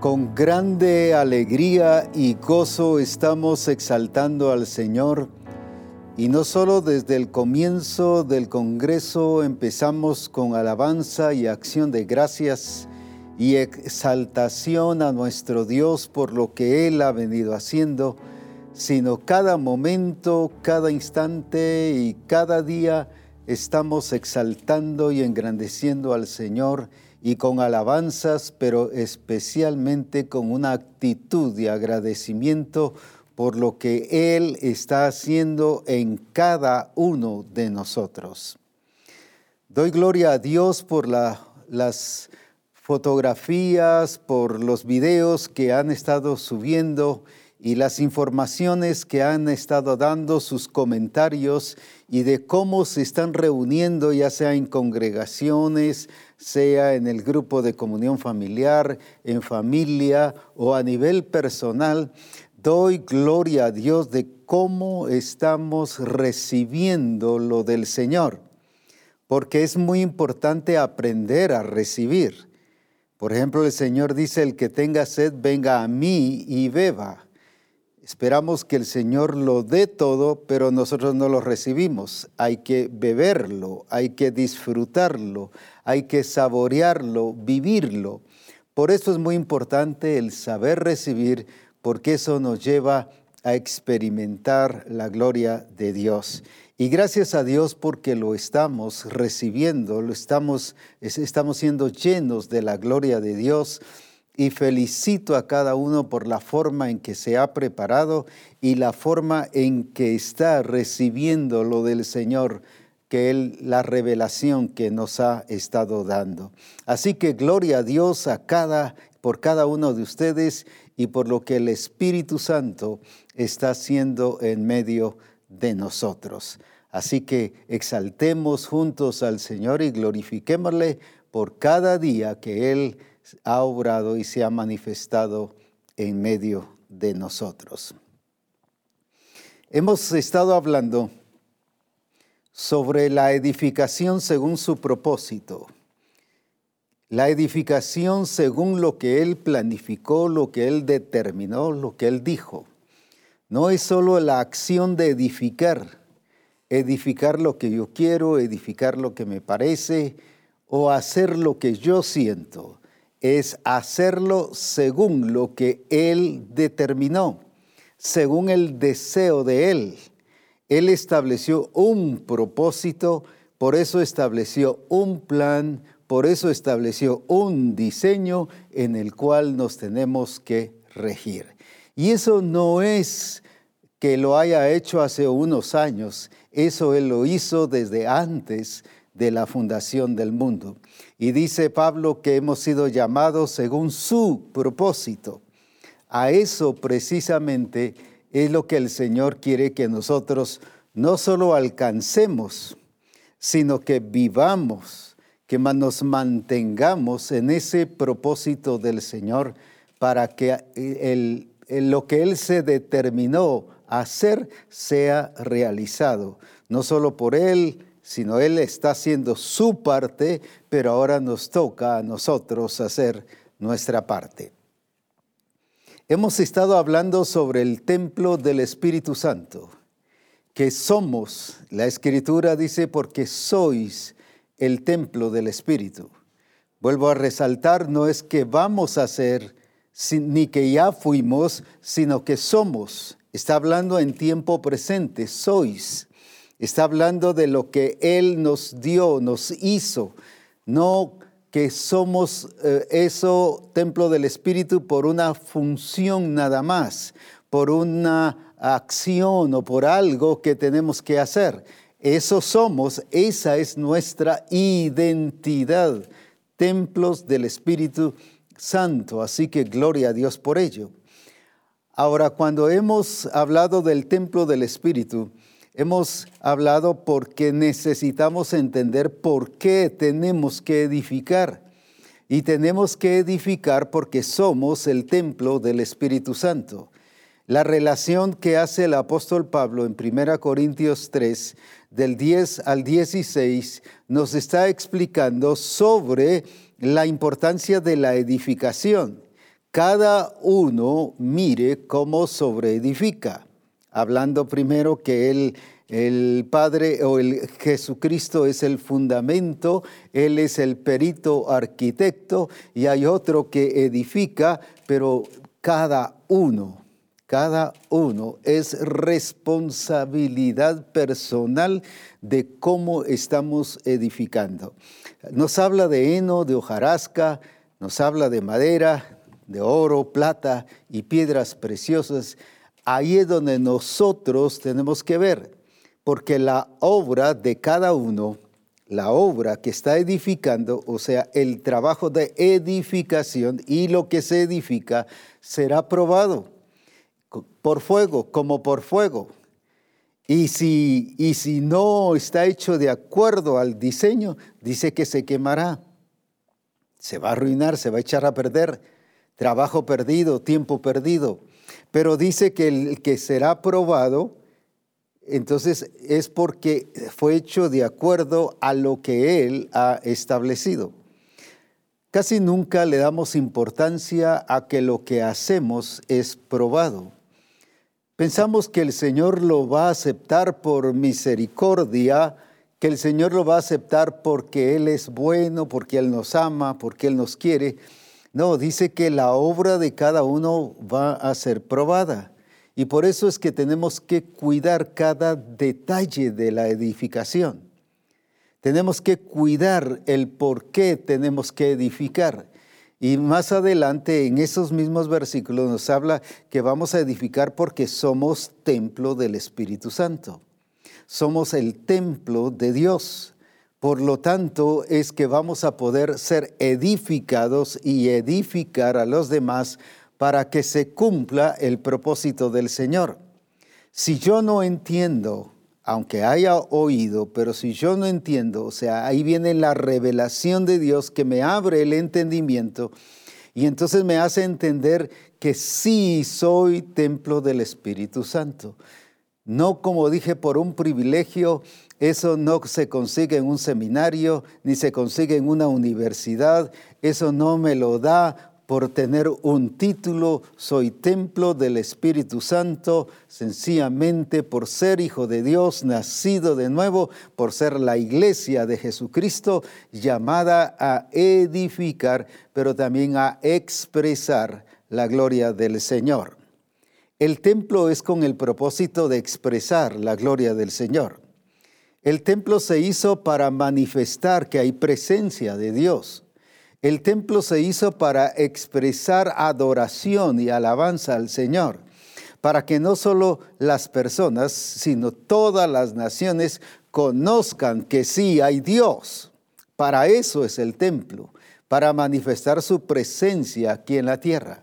Con grande alegría y gozo estamos exaltando al Señor. Y no solo desde el comienzo del Congreso empezamos con alabanza y acción de gracias y exaltación a nuestro Dios por lo que Él ha venido haciendo, sino cada momento, cada instante y cada día estamos exaltando y engrandeciendo al Señor y con alabanzas, pero especialmente con una actitud de agradecimiento por lo que Él está haciendo en cada uno de nosotros. Doy gloria a Dios por las fotografías, por los videos que han estado subiendo y las informaciones que han estado dando, sus comentarios y de cómo se están reuniendo, ya sea en congregaciones, sea en el grupo de comunión familiar, en familia o a nivel personal, doy gloria a Dios de cómo estamos recibiendo lo del Señor, porque es muy importante aprender a recibir. Por ejemplo, el Señor dice, el que tenga sed, venga a mí y beba. Esperamos que el Señor lo dé todo, pero nosotros no lo recibimos. Hay que beberlo, hay que disfrutarlo, hay que saborearlo, vivirlo. Por eso es muy importante el saber recibir, porque eso nos lleva a experimentar la gloria de Dios. Y gracias a Dios porque lo estamos recibiendo, lo estamos, estamos siendo llenos de la gloria de Dios y felicito a cada uno por la forma en que se ha preparado y la forma en que está recibiendo lo del Señor, que Él, la revelación que nos ha estado dando. Así que gloria a Dios a cada, por cada uno de ustedes y por lo que el Espíritu Santo está haciendo en medio de nosotros. Así que exaltemos juntos al Señor y glorifiquémosle por cada día que Él ha obrado y se ha manifestado en medio de nosotros. Hemos estado hablando sobre la edificación según su propósito, la edificación según lo que Él planificó, lo que Él determinó, lo que Él dijo. No es solo la acción de edificar, edificar lo que yo quiero, edificar lo que me parece o hacer lo que yo siento es hacerlo según lo que Él determinó, según el deseo de Él. Él estableció un propósito, por eso estableció un plan, por eso estableció un diseño en el cual nos tenemos que regir. Y eso no es que lo haya hecho hace unos años, eso Él lo hizo desde antes de la fundación del mundo. Y dice Pablo que hemos sido llamados según su propósito. A eso precisamente es lo que el Señor quiere que nosotros no solo alcancemos, sino que vivamos, que nos mantengamos en ese propósito del Señor para que el, lo que Él se determinó hacer sea realizado, no solo por Él, sino Él está haciendo su parte, pero ahora nos toca a nosotros hacer nuestra parte. Hemos estado hablando sobre el templo del Espíritu Santo, que somos, la Escritura dice, porque sois el templo del Espíritu. Vuelvo a resaltar, no es que vamos a ser, ni que ya fuimos, sino que somos. Está hablando en tiempo presente, sois Está hablando de lo que Él nos dio, nos hizo, no que somos eh, eso, templo del Espíritu, por una función nada más, por una acción o por algo que tenemos que hacer. Eso somos, esa es nuestra identidad, templos del Espíritu Santo. Así que gloria a Dios por ello. Ahora, cuando hemos hablado del templo del Espíritu, Hemos hablado porque necesitamos entender por qué tenemos que edificar. Y tenemos que edificar porque somos el templo del Espíritu Santo. La relación que hace el apóstol Pablo en 1 Corintios 3, del 10 al 16, nos está explicando sobre la importancia de la edificación cada uno mire cómo sobreedifica, hablando primero que él el Padre o el Jesucristo es el fundamento, Él es el perito arquitecto y hay otro que edifica, pero cada uno, cada uno es responsabilidad personal de cómo estamos edificando. Nos habla de heno, de hojarasca, nos habla de madera, de oro, plata y piedras preciosas. Ahí es donde nosotros tenemos que ver porque la obra de cada uno, la obra que está edificando, o sea, el trabajo de edificación y lo que se edifica, será probado por fuego, como por fuego. Y si, y si no está hecho de acuerdo al diseño, dice que se quemará, se va a arruinar, se va a echar a perder, trabajo perdido, tiempo perdido. Pero dice que el que será probado entonces es porque fue hecho de acuerdo a lo que Él ha establecido. Casi nunca le damos importancia a que lo que hacemos es probado. Pensamos que el Señor lo va a aceptar por misericordia, que el Señor lo va a aceptar porque Él es bueno, porque Él nos ama, porque Él nos quiere. No, dice que la obra de cada uno va a ser probada. Y por eso es que tenemos que cuidar cada detalle de la edificación. Tenemos que cuidar el por qué tenemos que edificar. Y más adelante en esos mismos versículos nos habla que vamos a edificar porque somos templo del Espíritu Santo. Somos el templo de Dios. Por lo tanto, es que vamos a poder ser edificados y edificar a los demás para que se cumpla el propósito del Señor. Si yo no entiendo, aunque haya oído, pero si yo no entiendo, o sea, ahí viene la revelación de Dios que me abre el entendimiento y entonces me hace entender que sí soy templo del Espíritu Santo. No como dije por un privilegio, eso no se consigue en un seminario, ni se consigue en una universidad, eso no me lo da por tener un título, soy templo del Espíritu Santo, sencillamente por ser hijo de Dios, nacido de nuevo, por ser la iglesia de Jesucristo, llamada a edificar, pero también a expresar la gloria del Señor. El templo es con el propósito de expresar la gloria del Señor. El templo se hizo para manifestar que hay presencia de Dios. El templo se hizo para expresar adoración y alabanza al Señor, para que no solo las personas, sino todas las naciones conozcan que sí hay Dios. Para eso es el templo, para manifestar su presencia aquí en la tierra.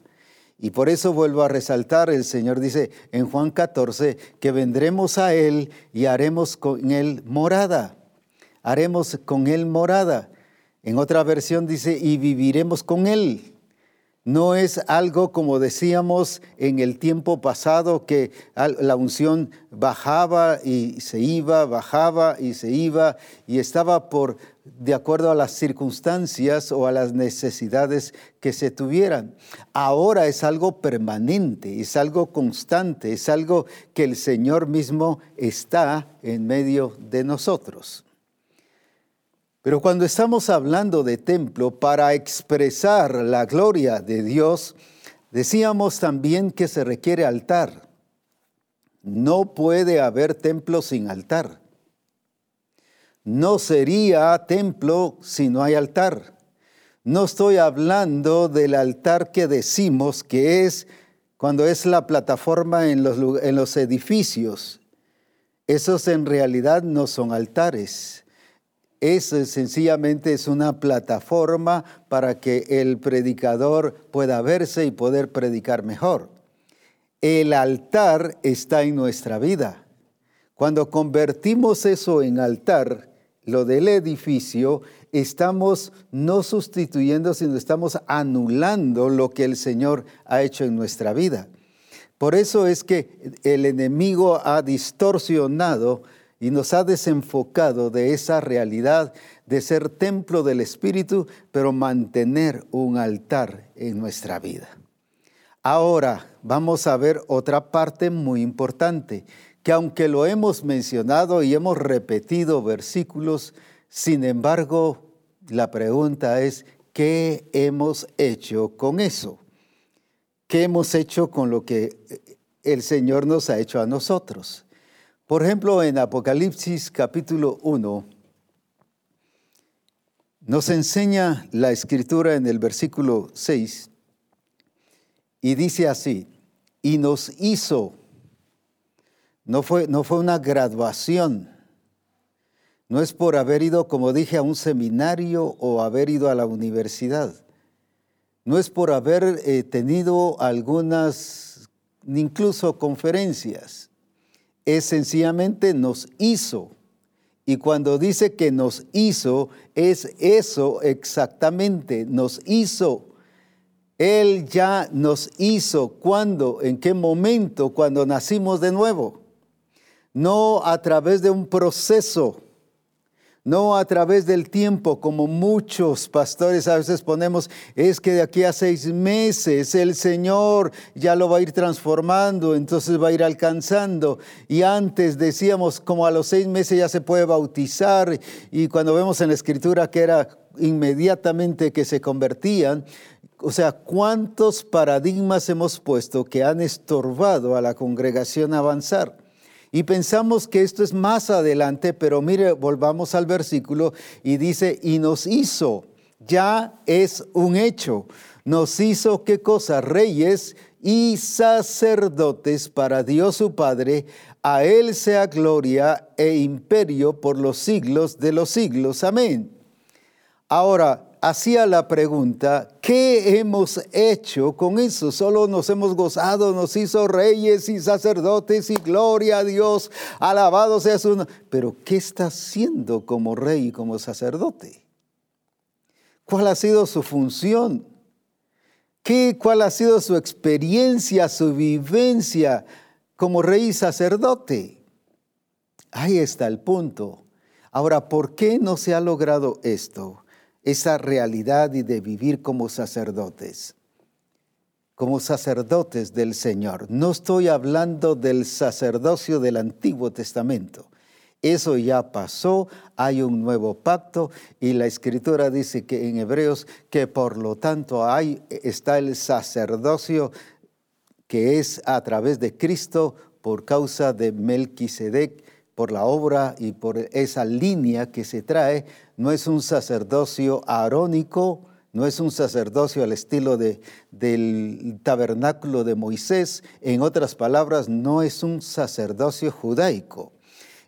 Y por eso vuelvo a resaltar, el Señor dice en Juan 14, que vendremos a Él y haremos con Él morada. Haremos con Él morada. En otra versión dice, y viviremos con Él. No es algo como decíamos en el tiempo pasado que la unción bajaba y se iba, bajaba y se iba y estaba por de acuerdo a las circunstancias o a las necesidades que se tuvieran. Ahora es algo permanente, es algo constante, es algo que el Señor mismo está en medio de nosotros. Pero cuando estamos hablando de templo para expresar la gloria de Dios, decíamos también que se requiere altar. No puede haber templo sin altar. No sería templo si no hay altar. No estoy hablando del altar que decimos que es cuando es la plataforma en los, edificios. Esos en realidad no son altares es sencillamente es una plataforma para que el predicador pueda verse y poder predicar mejor. El altar está en nuestra vida. Cuando convertimos eso en altar, lo del edificio, estamos no sustituyendo, sino estamos anulando lo que el Señor ha hecho en nuestra vida. Por eso es que el enemigo ha distorsionado y nos ha desenfocado de esa realidad de ser templo del Espíritu, pero mantener un altar en nuestra vida. Ahora vamos a ver otra parte muy importante, que aunque lo hemos mencionado y hemos repetido versículos, sin embargo, la pregunta es, ¿qué hemos hecho con eso? ¿Qué hemos hecho con lo que el Señor nos ha hecho a nosotros? Por ejemplo, en Apocalipsis capítulo 1, nos enseña la escritura en el versículo 6 y dice así, y nos hizo, no fue, no fue una graduación, no es por haber ido, como dije, a un seminario o haber ido a la universidad, no es por haber eh, tenido algunas, incluso conferencias, es sencillamente nos hizo. Y cuando dice que nos hizo, es eso exactamente, nos hizo. Él ya nos hizo. Cuando, en qué momento, cuando nacimos de nuevo. No a través de un proceso, no a través del tiempo, como muchos pastores a veces ponemos, es que de aquí a seis meses el Señor ya lo va a ir transformando, entonces va a ir alcanzando. Y antes decíamos, como a los seis meses ya se puede bautizar, y cuando vemos en la escritura que era inmediatamente que se convertían, o sea, ¿cuántos paradigmas hemos puesto que han estorbado a la congregación avanzar? Y pensamos que esto es más adelante, pero mire, volvamos al versículo y dice, y nos hizo, ya es un hecho, nos hizo qué cosa, reyes y sacerdotes para Dios su Padre, a Él sea gloria e imperio por los siglos de los siglos. Amén. Ahora, hacía la pregunta, ¿qué hemos hecho con eso? Solo nos hemos gozado, nos hizo reyes y sacerdotes y gloria a Dios, alabado sea su nombre. Pero ¿qué está haciendo como rey y como sacerdote? ¿Cuál ha sido su función? ¿Qué, ¿Cuál ha sido su experiencia, su vivencia como rey y sacerdote? Ahí está el punto. Ahora, ¿por qué no se ha logrado esto? Esa realidad y de vivir como sacerdotes, como sacerdotes del Señor. No estoy hablando del sacerdocio del Antiguo Testamento. Eso ya pasó, hay un nuevo pacto y la escritura dice que en Hebreos que por lo tanto hay, está el sacerdocio que es a través de Cristo por causa de Melquisedec por la obra y por esa línea que se trae, no es un sacerdocio arónico, no es un sacerdocio al estilo de, del tabernáculo de Moisés, en otras palabras, no es un sacerdocio judaico.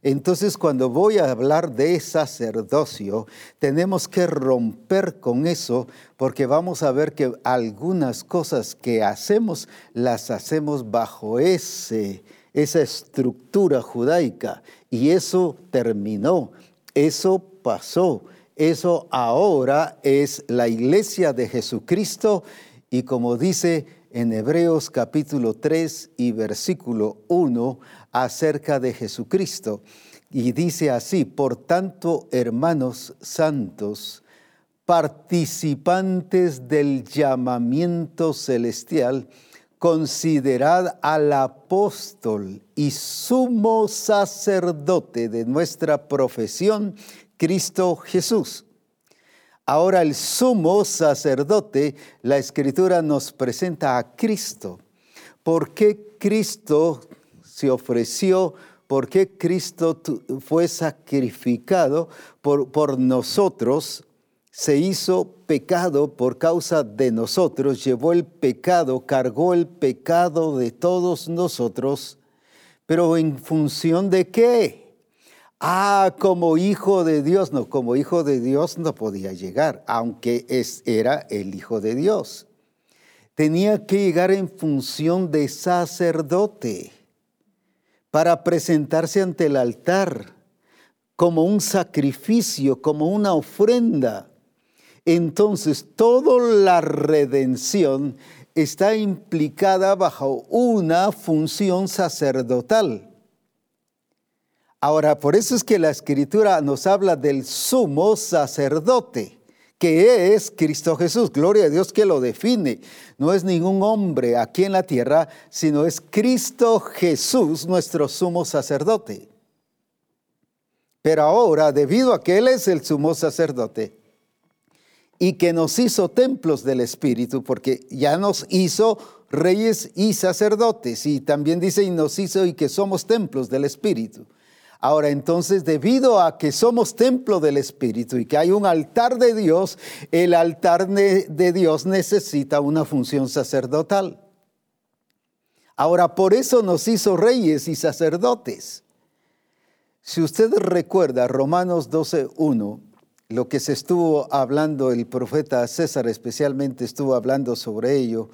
Entonces, cuando voy a hablar de sacerdocio, tenemos que romper con eso porque vamos a ver que algunas cosas que hacemos las hacemos bajo ese esa estructura judaica. Y eso terminó, eso pasó, eso ahora es la iglesia de Jesucristo y como dice en Hebreos capítulo 3 y versículo 1 acerca de Jesucristo. Y dice así, por tanto, hermanos santos, participantes del llamamiento celestial, considerad al apóstol y sumo sacerdote de nuestra profesión, Cristo Jesús. Ahora el sumo sacerdote, la escritura nos presenta a Cristo. ¿Por qué Cristo se ofreció? ¿Por qué Cristo fue sacrificado por, por nosotros? se hizo pecado por causa de nosotros, llevó el pecado, cargó el pecado de todos nosotros, pero en función de qué? Ah, como hijo de Dios, no, como hijo de Dios no podía llegar, aunque es, era el hijo de Dios. Tenía que llegar en función de sacerdote para presentarse ante el altar como un sacrificio, como una ofrenda entonces toda la redención está implicada bajo una función sacerdotal. Ahora, por eso es que la escritura nos habla del sumo sacerdote, que es Cristo Jesús. Gloria a Dios que lo define. No es ningún hombre aquí en la tierra, sino es Cristo Jesús, nuestro sumo sacerdote. Pero ahora, debido a que Él es el sumo sacerdote y que nos hizo templos del Espíritu, porque ya nos hizo reyes y sacerdotes, y también dice y nos hizo y que somos templos del Espíritu. Ahora entonces, debido a que somos templo del Espíritu y que hay un altar de Dios, el altar de Dios necesita una función sacerdotal. Ahora, por eso nos hizo reyes y sacerdotes. Si usted recuerda Romanos 12.1, lo que se estuvo hablando, el profeta César especialmente estuvo hablando sobre ello,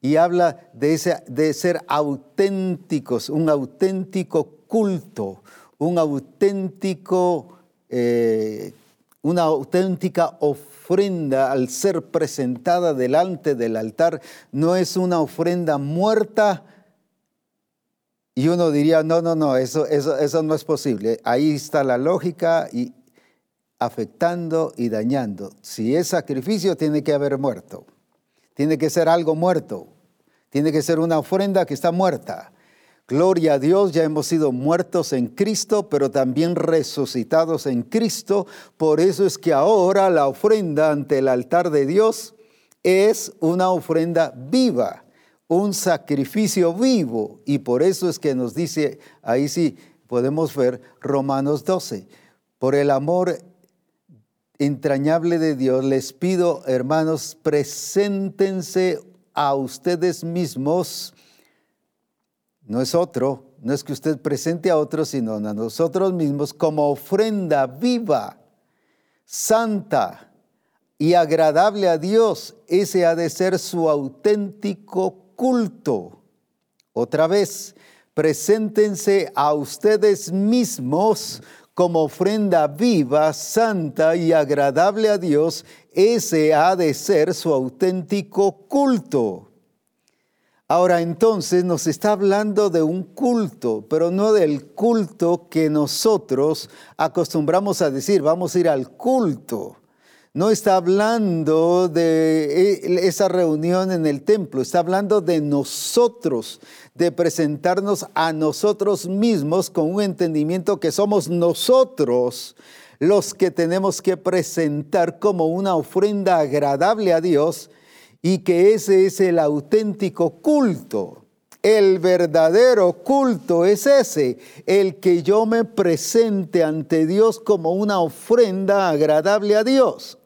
y habla de, de ser auténticos, un auténtico culto, un auténtico, eh, una auténtica ofrenda al ser presentada delante del altar. No es una ofrenda muerta. Y uno diría, no, no, no, eso, eso, eso no es posible. Ahí está la lógica y afectando y dañando. Si es sacrificio, tiene que haber muerto. Tiene que ser algo muerto. Tiene que ser una ofrenda que está muerta. Gloria a Dios, ya hemos sido muertos en Cristo, pero también resucitados en Cristo. Por eso es que ahora la ofrenda ante el altar de Dios es una ofrenda viva, un sacrificio vivo. Y por eso es que nos dice, ahí sí podemos ver Romanos 12, por el amor entrañable de Dios, les pido, hermanos, preséntense a ustedes mismos no es otro, no es que usted presente a otros, sino a nosotros mismos como ofrenda viva, santa y agradable a Dios. Ese ha de ser su auténtico culto. Otra vez, preséntense a ustedes mismos como ofrenda viva, santa y agradable a Dios. Ese ha de ser su auténtico culto. Ahora entonces nos está hablando de un culto, pero no del culto que nosotros acostumbramos a decir, vamos a ir al culto. No está hablando de e, esa reunión en el templo, está hablando de nosotros, de presentarnos a nosotros mismos con un entendimiento que somos nosotros los que tenemos que presentar como una ofrenda agradable a Dios y que ese es el auténtico culto. El verdadero culto es ese, el que yo me presente ante Dios como una ofrenda agradable a Dios.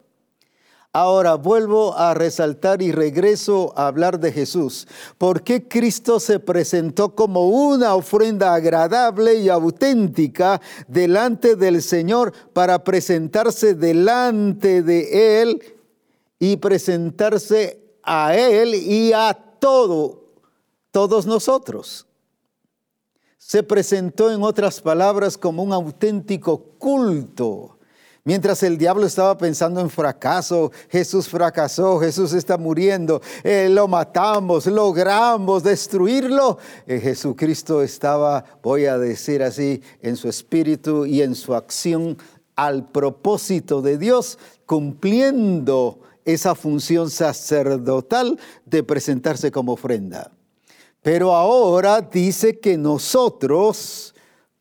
Ahora vuelvo a resaltar y regreso a hablar de Jesús. ¿Por qué Cristo se presentó como una ofrenda agradable y auténtica delante del Señor para presentarse delante de Él y presentarse a Él y a todo, todos nosotros. Se presentó en otras palabras como un auténtico culto. Mientras el diablo estaba pensando en fracaso, Jesús fracasó, Jesús está muriendo, eh, lo matamos, logramos destruirlo. Eh, Jesucristo estaba, voy a decir así, en su espíritu y en su acción al propósito de Dios, cumpliendo esa función sacerdotal de presentarse como ofrenda. Pero ahora dice que nosotros,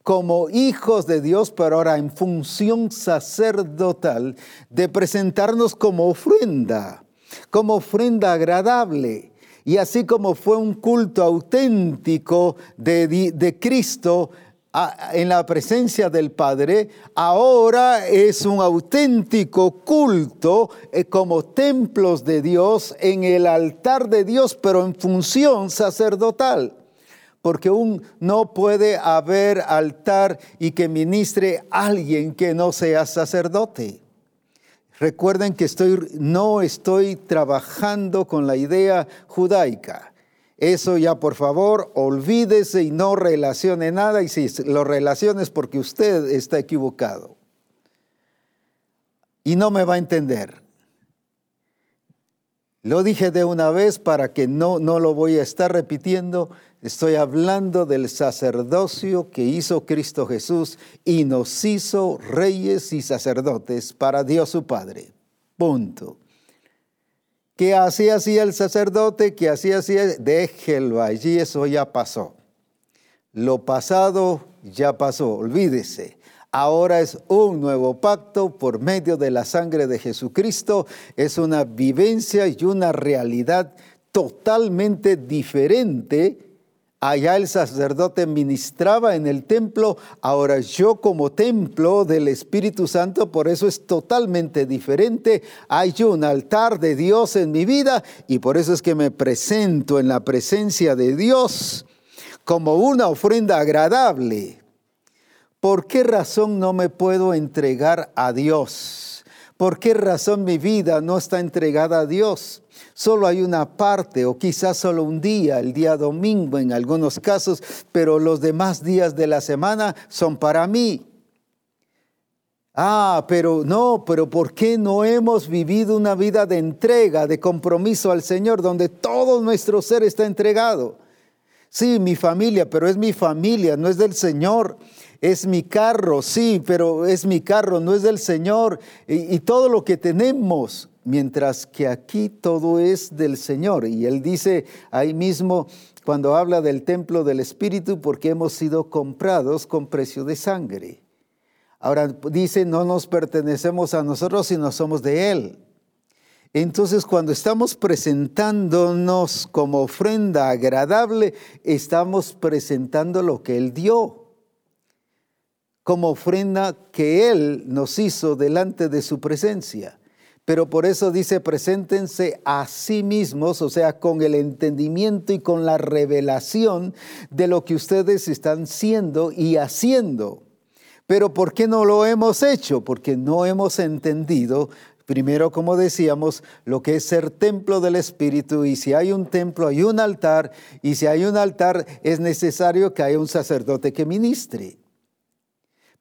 como hijos de Dios, pero ahora en función sacerdotal, de presentarnos como ofrenda, como ofrenda agradable. Y así como fue un culto auténtico de, de Cristo, en la presencia del Padre, ahora es un auténtico culto eh, como templos de Dios en el altar de Dios, pero en función sacerdotal. Porque un, no puede haber altar y que ministre alguien que no sea sacerdote. Recuerden que estoy, no estoy trabajando con la idea judaica eso ya por favor, olvídese y no relacione nada y si lo relaciones porque usted está equivocado. Y no me va a entender. Lo dije de una vez para que no, no lo voy a estar repitiendo. Estoy hablando del sacerdocio que hizo Cristo Jesús y nos hizo reyes y sacerdotes para Dios su Padre. Punto. ¿Qué hacía así el sacerdote? ¿Qué hacía así? Déjelo allí, eso ya pasó. Lo pasado ya pasó, olvídese. Ahora es un nuevo pacto por medio de la sangre de Jesucristo. Es una vivencia y una realidad totalmente diferente Allá el sacerdote ministraba en el templo, ahora yo como templo del Espíritu Santo, por eso es totalmente diferente. Hay un altar de Dios en mi vida y por eso es que me presento en la presencia de Dios como una ofrenda agradable. ¿Por qué razón no me puedo entregar a Dios? ¿Por qué razón mi vida no está entregada a Dios? Solo hay una parte o quizás solo un día, el día domingo en algunos casos, pero los demás días de la semana son para mí. Ah, pero no, pero ¿por qué no hemos vivido una vida de entrega, de compromiso al Señor, donde todo nuestro ser está entregado? Sí, mi familia, pero es mi familia, no es del Señor. Es mi carro, sí, pero es mi carro, no es del Señor. Y, y todo lo que tenemos, mientras que aquí todo es del Señor. Y él dice ahí mismo, cuando habla del templo del Espíritu, porque hemos sido comprados con precio de sangre. Ahora dice, no nos pertenecemos a nosotros, sino somos de Él. Entonces, cuando estamos presentándonos como ofrenda agradable, estamos presentando lo que Él dio, como ofrenda que Él nos hizo delante de su presencia. Pero por eso dice, preséntense a sí mismos, o sea, con el entendimiento y con la revelación de lo que ustedes están siendo y haciendo. Pero ¿por qué no lo hemos hecho? Porque no hemos entendido, primero como decíamos, lo que es ser templo del Espíritu. Y si hay un templo, hay un altar. Y si hay un altar, es necesario que haya un sacerdote que ministre.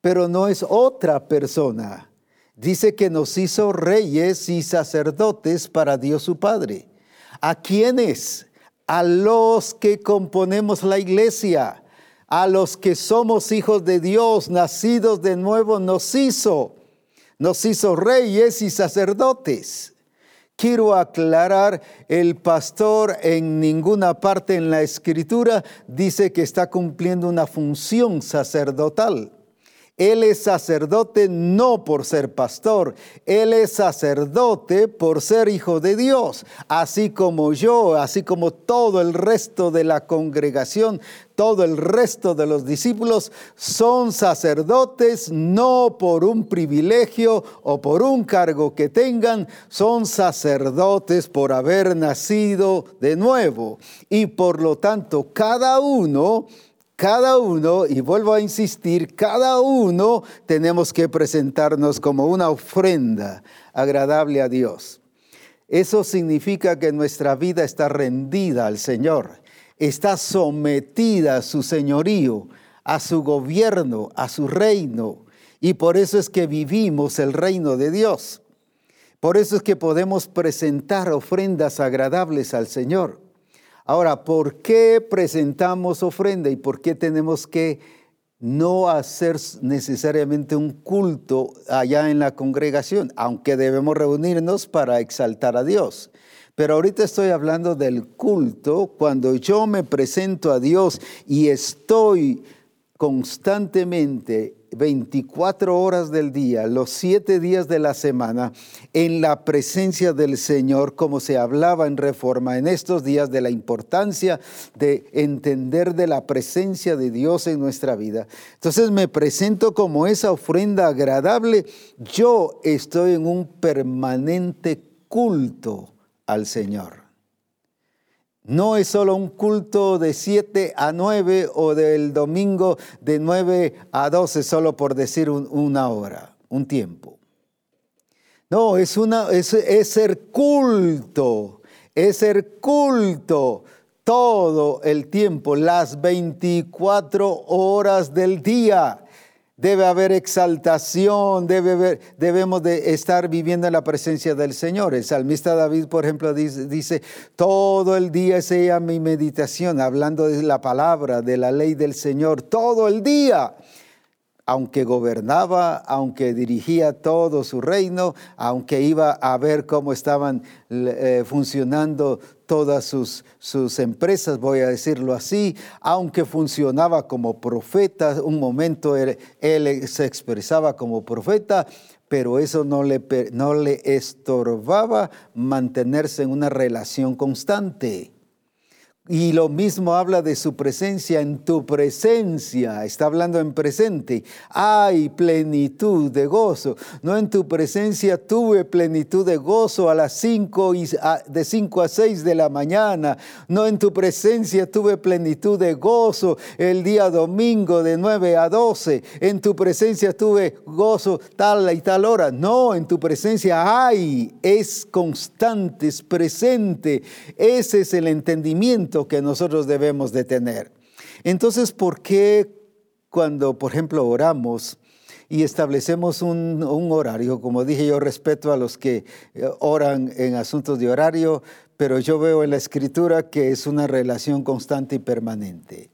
Pero no es otra persona dice que nos hizo reyes y sacerdotes para Dios su Padre. ¿A quiénes? A los que componemos la iglesia, a los que somos hijos de Dios, nacidos de nuevo, nos hizo. Nos hizo reyes y sacerdotes. Quiero aclarar, el pastor en ninguna parte en la escritura dice que está cumpliendo una función sacerdotal. Él es sacerdote no por ser pastor, Él es sacerdote por ser hijo de Dios, así como yo, así como todo el resto de la congregación, todo el resto de los discípulos son sacerdotes no por un privilegio o por un cargo que tengan, son sacerdotes por haber nacido de nuevo. Y por lo tanto, cada uno cada uno, y vuelvo a insistir, cada uno tenemos que presentarnos como una ofrenda agradable a Dios. Eso significa que nuestra vida está rendida al Señor, está sometida a su señorío, a su gobierno, a su reino. Y por eso es que vivimos el reino de Dios. Por eso es que podemos presentar ofrendas agradables al Señor. Ahora, ¿por qué presentamos ofrenda y por qué tenemos que no hacer necesariamente un culto allá en la congregación, aunque debemos reunirnos para exaltar a Dios? Pero ahorita estoy hablando del culto, cuando yo me presento a Dios y estoy constantemente 24 horas del día, los 7 días de la semana, en la presencia del Señor, como se hablaba en reforma en estos días de la importancia de entender de la presencia de Dios en nuestra vida. Entonces me presento como esa ofrenda agradable. Yo estoy en un permanente culto al Señor. No es solo un culto de 7 a 9 o del domingo de 9 a 12, solo por decir una hora, un tiempo. No, es, una, es, es ser culto, es ser culto todo el tiempo, las 24 horas del día. Debe haber exaltación, debe debemos de estar viviendo en la presencia del Señor. El salmista David, por ejemplo, dice, dice, todo el día sea mi meditación, hablando de la palabra, de la ley del Señor, todo el día. Aunque gobernaba, aunque dirigía todo su reino, aunque iba a ver cómo estaban eh, funcionando todas sus, sus empresas, voy a decirlo así, aunque funcionaba como profeta, un momento él, se expresaba como profeta, pero eso no le, no le estorbaba mantenerse en una relación constante. Y lo mismo habla de su presencia en tu presencia, está hablando en presente. Hay plenitud de gozo. No en tu presencia tuve plenitud de gozo a las 5 y de 5 a 6 de la mañana. No en tu presencia tuve plenitud de gozo el día domingo de 9 a 12. En tu presencia tuve gozo tal y tal hora. No, en tu presencia hay, es constante, es presente. Ese es el entendimiento que nosotros debemos de tener. Entonces, ¿por qué cuando, por ejemplo, oramos y establecemos un, horario, como dije yo respeto a los que eh, oran en asuntos de horario, pero yo veo en la escritura que es una relación constante y permanente.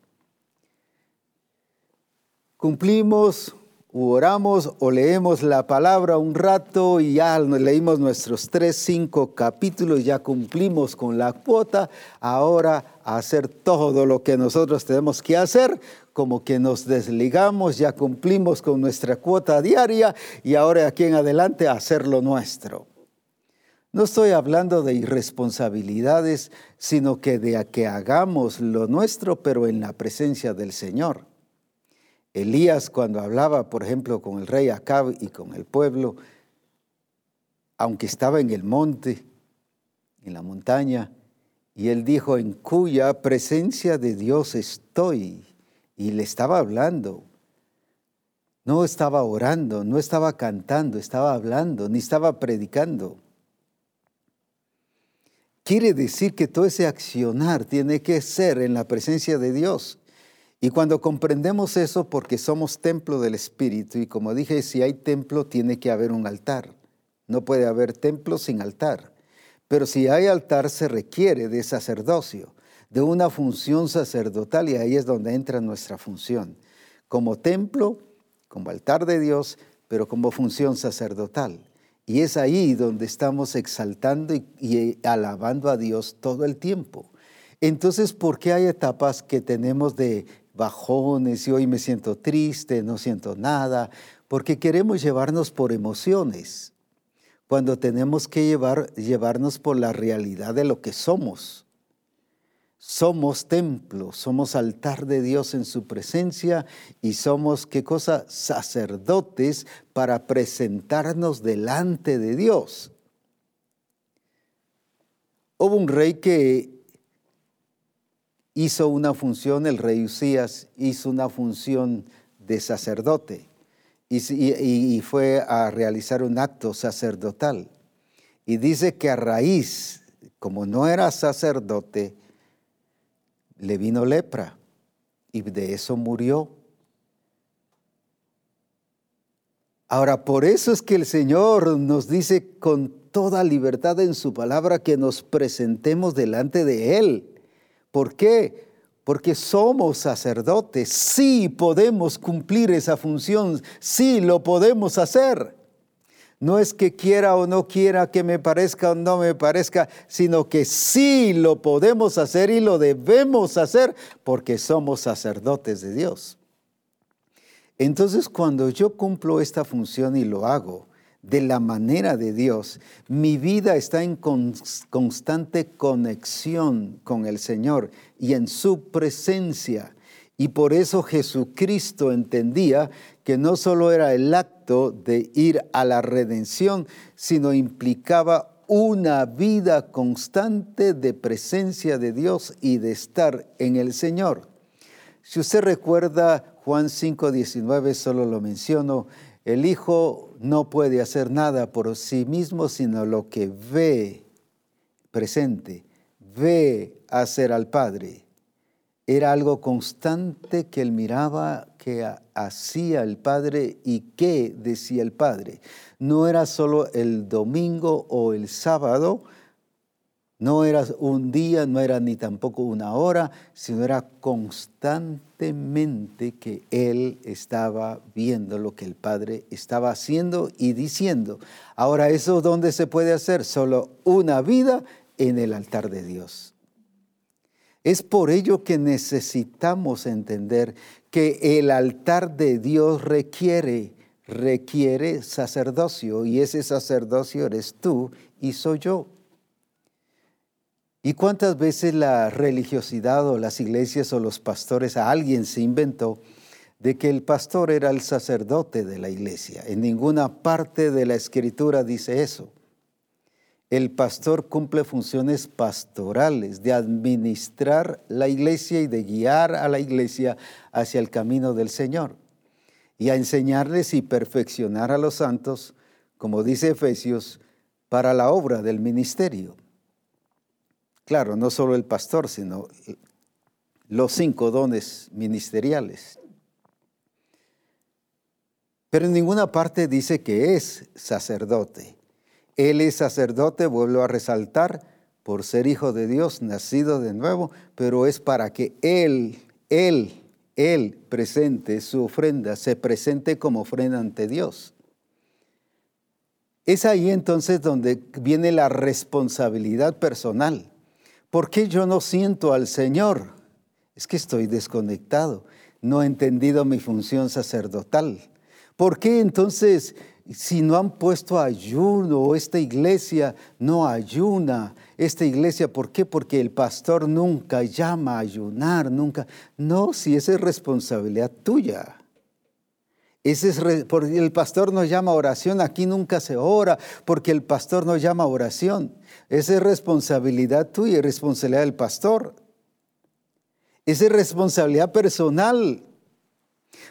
Cumplimos oramos o leemos la palabra un rato y ya leímos nuestros tres, cinco capítulos, ya cumplimos con la cuota, ahora hacer todo lo que nosotros tenemos que hacer, como que nos desligamos, ya cumplimos con nuestra cuota diaria y ahora aquí en adelante hacer lo nuestro. No estoy hablando de irresponsabilidades, sino que de que hagamos lo nuestro, pero en la presencia del Señor. Elías cuando hablaba, por ejemplo, con el rey Acab y con el pueblo, aunque estaba en el monte, en la montaña, y él dijo, en cuya presencia de Dios estoy, y le estaba hablando. No estaba orando, no estaba cantando, estaba hablando, ni estaba predicando. Quiere decir que todo ese accionar tiene que ser en la presencia de Dios. Y cuando comprendemos eso, porque somos templo del Espíritu, y como dije, si hay templo, tiene que haber un altar. No puede haber templo sin altar. Pero si hay altar, se requiere de sacerdocio, de una función sacerdotal, y ahí es donde entra nuestra función. Como templo, como altar de Dios, pero como función sacerdotal. Y es ahí donde estamos exaltando y, alabando a Dios todo el tiempo. Entonces, ¿por qué hay etapas que tenemos de bajones y hoy me siento triste, no siento nada, porque queremos llevarnos por emociones, cuando tenemos que llevar, llevarnos por la realidad de lo que somos. Somos templo, somos altar de Dios en su presencia y somos, ¿qué cosa? Sacerdotes para presentarnos delante de Dios. Hubo un rey que hizo una función, el rey Usías hizo una función de sacerdote y, fue a realizar un acto sacerdotal. Y dice que a raíz, como no era sacerdote, le vino lepra y de eso murió. Ahora, por eso es que el Señor nos dice con toda libertad en su palabra que nos presentemos delante de Él ¿Por qué? Porque somos sacerdotes, sí podemos cumplir esa función, sí lo podemos hacer. No es que quiera o no quiera, que me parezca o no me parezca, sino que sí lo podemos hacer y lo debemos hacer porque somos sacerdotes de Dios. Entonces cuando yo cumplo esta función y lo hago, de la manera de Dios. Mi vida está en constante conexión con el Señor y en su presencia. Y por eso Jesucristo entendía que no solo era el acto de ir a la redención, sino implicaba una vida constante de presencia de Dios y de estar en el Señor. Si usted recuerda Juan 5:19, solo lo menciono, el Hijo no puede hacer nada por sí mismo, sino lo que ve presente, ve hacer al Padre. Era algo constante que él miraba que hacía el Padre y qué decía el Padre. No era solo el domingo o el sábado, No era un día, no era ni tampoco una hora, sino era constantemente que él estaba viendo lo que el Padre estaba haciendo y diciendo. Ahora, ¿eso dónde se puede hacer? Solo una vida en el altar de Dios. Es por ello que necesitamos entender que el altar de Dios requiere, requiere sacerdocio y ese sacerdocio eres tú y soy yo. ¿Y cuántas veces la religiosidad o las iglesias o los pastores, a alguien se inventó de que el pastor era el sacerdote de la iglesia? En ninguna parte de la escritura dice eso. El pastor cumple funciones pastorales, de administrar la iglesia y de guiar a la iglesia hacia el camino del Señor y a enseñarles y perfeccionar a los santos, como dice Efesios, para la obra del ministerio. Claro, no solo el pastor, sino los cinco dones ministeriales. Pero en ninguna parte dice que es sacerdote. Él es sacerdote, vuelvo a resaltar, por ser hijo de Dios, nacido de nuevo, pero es para que Él, Él, Él presente su ofrenda, se presente como ofrenda ante Dios. Es ahí entonces donde viene la responsabilidad personal. ¿Por qué yo no siento al Señor? Es que estoy desconectado, no he entendido mi función sacerdotal. ¿Por qué entonces si no han puesto ayuno, esta iglesia no ayuna, esta iglesia, ¿por qué? Porque el pastor nunca llama a ayunar, nunca. No, si esa es responsabilidad tuya. Ese es, porque el pastor nos llama oración, aquí nunca se ora, porque el pastor nos llama oración. Esa es responsabilidad tuya y responsabilidad del pastor. Esa es responsabilidad personal.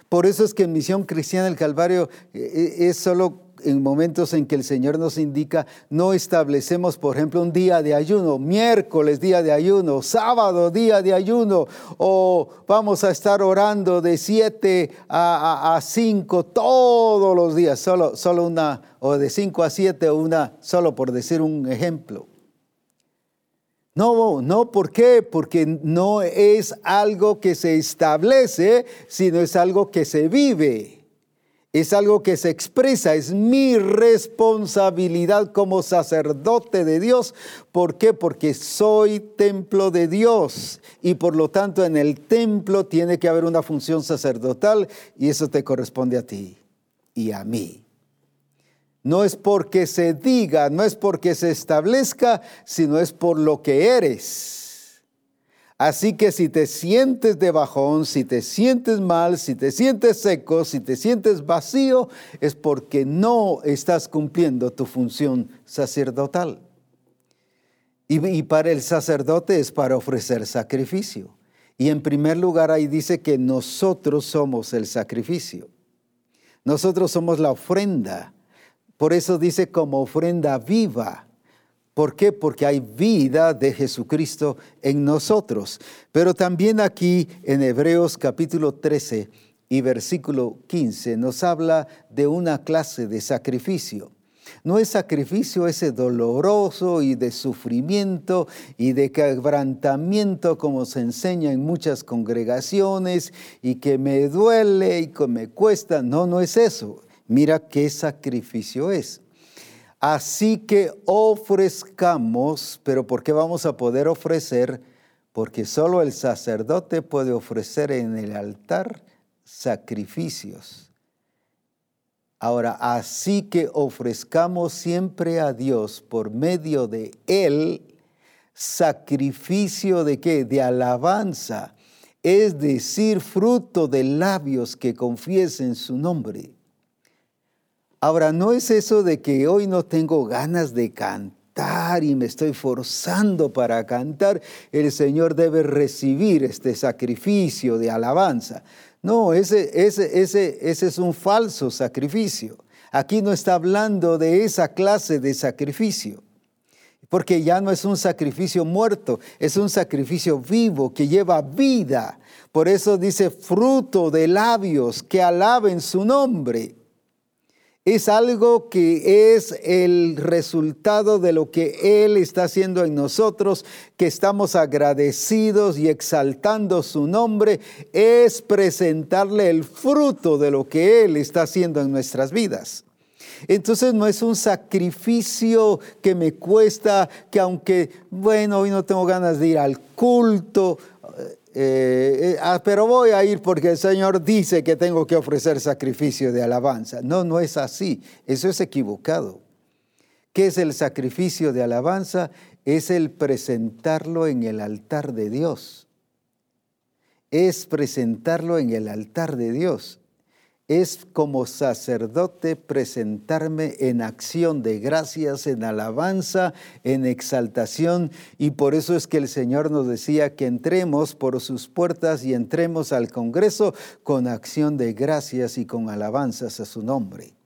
Por eso es que en Misión Cristiana del Calvario eh, eh, es solo en momentos en que el Señor nos indica, no establecemos, por ejemplo, un día de ayuno, miércoles día de ayuno, sábado día de ayuno, o vamos a estar orando de 7 a 5 todos los días, solo, solo una, o de 5 a 7 una, solo por decir un ejemplo. No, no, ¿por qué? Porque no es algo que se establece, sino es algo que se vive es algo que se expresa, es mi responsabilidad como sacerdote de Dios. ¿Por qué? Porque soy templo de Dios y por lo tanto en el templo tiene que haber una función sacerdotal y eso te corresponde a ti y a mí. No es porque se diga, no es porque se establezca, sino es por lo que eres. Así que si te sientes de bajón, si te sientes mal, si te sientes seco, si te sientes vacío, es porque no estás cumpliendo tu función sacerdotal. Y, para el sacerdote es para ofrecer sacrificio. Y en primer lugar ahí dice que nosotros somos el sacrificio. Nosotros somos la ofrenda. Por eso dice como ofrenda viva. ¿Por qué? Porque hay vida de Jesucristo en nosotros. Pero también aquí en Hebreos capítulo 13 y versículo 15 nos habla de una clase de sacrificio. No es sacrificio ese doloroso y de sufrimiento y de quebrantamiento como se enseña en muchas congregaciones y que me duele y que me cuesta. No, no es eso. Mira qué sacrificio es. Así que ofrezcamos, pero ¿por qué vamos a poder ofrecer? Porque solo el sacerdote puede ofrecer en el altar sacrificios. Ahora, así que ofrezcamos siempre a Dios por medio de Él sacrificio de qué? De alabanza, es decir, fruto de labios que confiesen su nombre. Ahora, no es eso de que hoy no tengo ganas de cantar y me estoy forzando para cantar, el Señor debe recibir este sacrificio de alabanza. No, ese, ese, ese, ese es un falso sacrificio. Aquí no está hablando de esa clase de sacrificio porque ya no es un sacrificio muerto, es un sacrificio vivo que lleva vida. Por eso dice fruto de labios que alaben su nombre. Es algo que es el resultado de lo que Él está haciendo en nosotros, que estamos agradecidos y exaltando su nombre, es presentarle el fruto de lo que Él está haciendo en nuestras vidas. Entonces no es un sacrificio que me cuesta, que aunque, bueno, hoy no tengo ganas de ir al culto, eh, eh, ah, pero voy a ir porque el Señor dice que tengo que ofrecer sacrificio de alabanza. No, no es así. Eso es equivocado. ¿Qué es el sacrificio de alabanza? Es el presentarlo en el altar de Dios. Es presentarlo en el altar de Dios es como sacerdote presentarme en acción de gracias, en alabanza, en exaltación. Y por eso es que el Señor nos decía que entremos por sus puertas y entremos al Congreso con acción de gracias y con alabanzas a su nombre.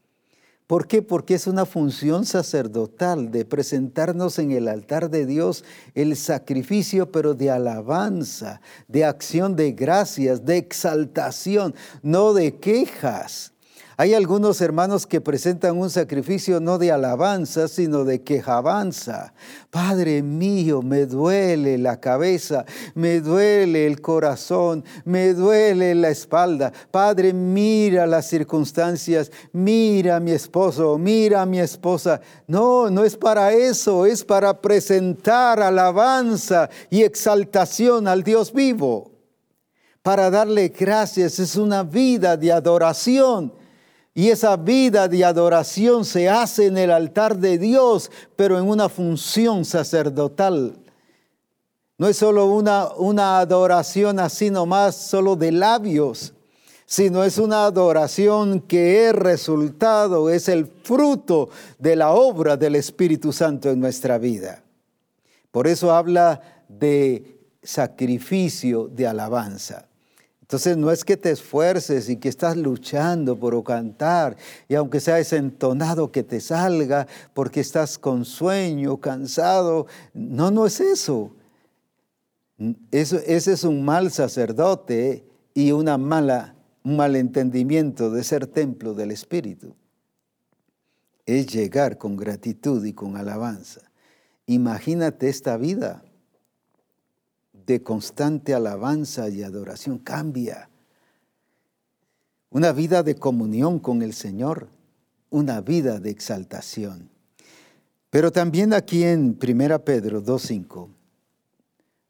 ¿Por qué? Porque es una función sacerdotal de presentarnos en el altar de Dios el sacrificio, pero de alabanza, de acción de gracias, de exaltación, no de quejas. Hay algunos hermanos que presentan un sacrificio no de alabanza, sino de quejabanza. Padre mío, me duele la cabeza, me duele el corazón, me duele la espalda. Padre, mira las circunstancias, mira a mi esposo, mira a mi esposa. No, no es para eso, es para presentar alabanza y exaltación al Dios vivo. Para darle gracias, es una vida de adoración y esa vida de adoración se hace en el altar de Dios, pero en una función sacerdotal. No es solo una, una adoración así nomás, solo de labios, sino es una adoración que es resultado, es el fruto de la obra del Espíritu Santo en nuestra vida. Por eso habla de sacrificio de alabanza. Entonces no es que te esfuerces y que estás luchando por cantar y aunque sea desentonado que te salga porque estás con sueño, cansado. No, no es eso. eso ese es un mal sacerdote y una mala, un mal entendimiento de ser templo del Espíritu. Es llegar con gratitud y con alabanza. Imagínate esta vida de constante alabanza y adoración cambia. Una vida de comunión con el Señor, una vida de exaltación. Pero también aquí en 1 Pedro 2.5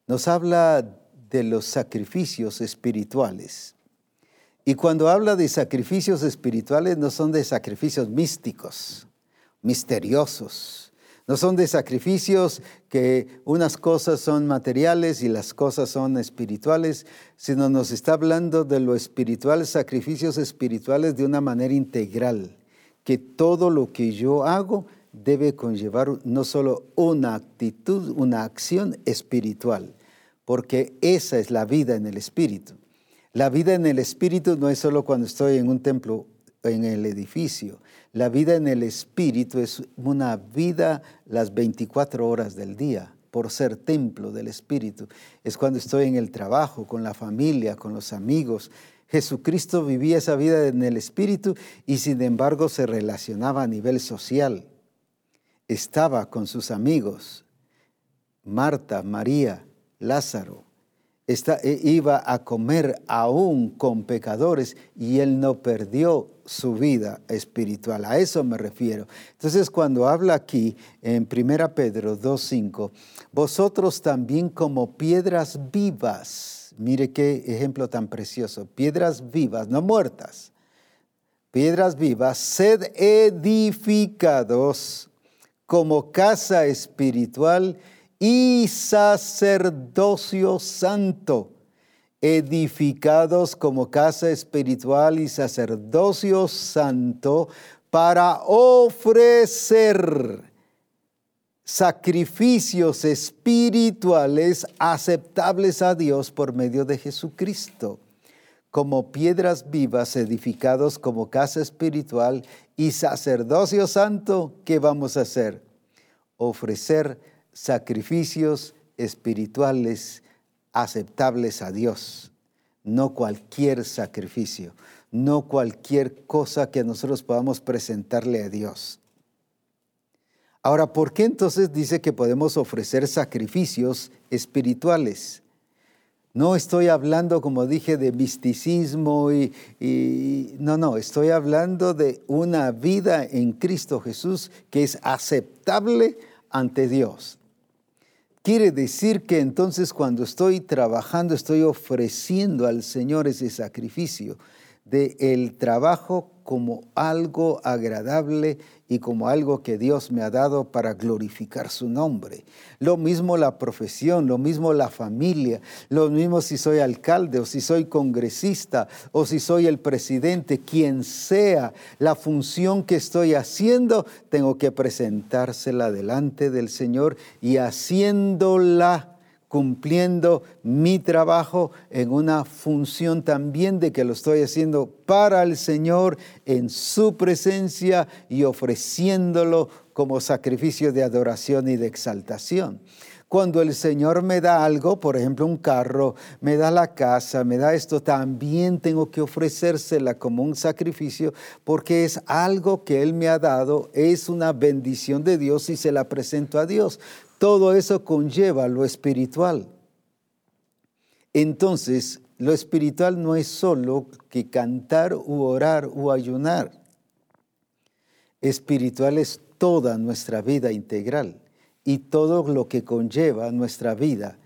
nos habla de los sacrificios espirituales. Y cuando habla de sacrificios espirituales no son de sacrificios místicos, misteriosos, no son de sacrificios que unas cosas son materiales y las cosas son espirituales, sino nos está hablando de lo espiritual, sacrificios espirituales de una manera integral, que todo lo que yo hago debe conllevar no solo una actitud, una acción espiritual, porque esa es la vida en el espíritu. La vida en el espíritu no es solo cuando estoy en un templo, en el edificio, la vida en el Espíritu es una vida las 24 horas del día, por ser templo del Espíritu. Es cuando estoy en el trabajo, con la familia, con los amigos. Jesucristo vivía esa vida en el Espíritu y sin embargo se relacionaba a nivel social. Estaba con sus amigos, Marta, María, Lázaro, e, iba a comer aún con pecadores y él no perdió su vida espiritual. A eso me refiero. Entonces cuando habla aquí en 1 Pedro 2.5, vosotros también como piedras vivas, mire qué ejemplo tan precioso, piedras vivas, no muertas, piedras vivas, sed edificados como casa espiritual y sacerdocio santo, edificados como casa espiritual y sacerdocio santo para ofrecer sacrificios espirituales aceptables a Dios por medio de Jesucristo, como piedras vivas edificados como casa espiritual y sacerdocio santo, ¿qué vamos a hacer? Ofrecer sacrificios espirituales aceptables a Dios, no cualquier sacrificio, no cualquier cosa que nosotros podamos presentarle a Dios. Ahora, ¿por qué entonces dice que podemos ofrecer sacrificios espirituales? No estoy hablando, como dije, de misticismo y, no, no, estoy hablando de una vida en Cristo Jesús que es aceptable ante Dios. Quiere decir que entonces cuando estoy trabajando estoy ofreciendo al Señor ese sacrificio de el trabajo como algo agradable y como algo que Dios me ha dado para glorificar su nombre. Lo mismo la profesión, lo mismo la familia, lo mismo si soy alcalde o si soy congresista o si soy el presidente, quien sea la función que estoy haciendo, tengo que presentársela delante del Señor y haciéndola cumpliendo mi trabajo en una función también de que lo estoy haciendo para el Señor en su presencia y ofreciéndolo como sacrificio de adoración y de exaltación. Cuando el Señor me da algo, por ejemplo un carro, me da la casa, me da esto, también tengo que ofrecérsela como un sacrificio porque es algo que Él me ha dado, es una bendición de Dios y se la presento a Dios todo eso conlleva lo espiritual. Entonces, lo espiritual no es solo que cantar u orar u ayunar. Espiritual es toda nuestra vida integral y todo lo que conlleva nuestra vida.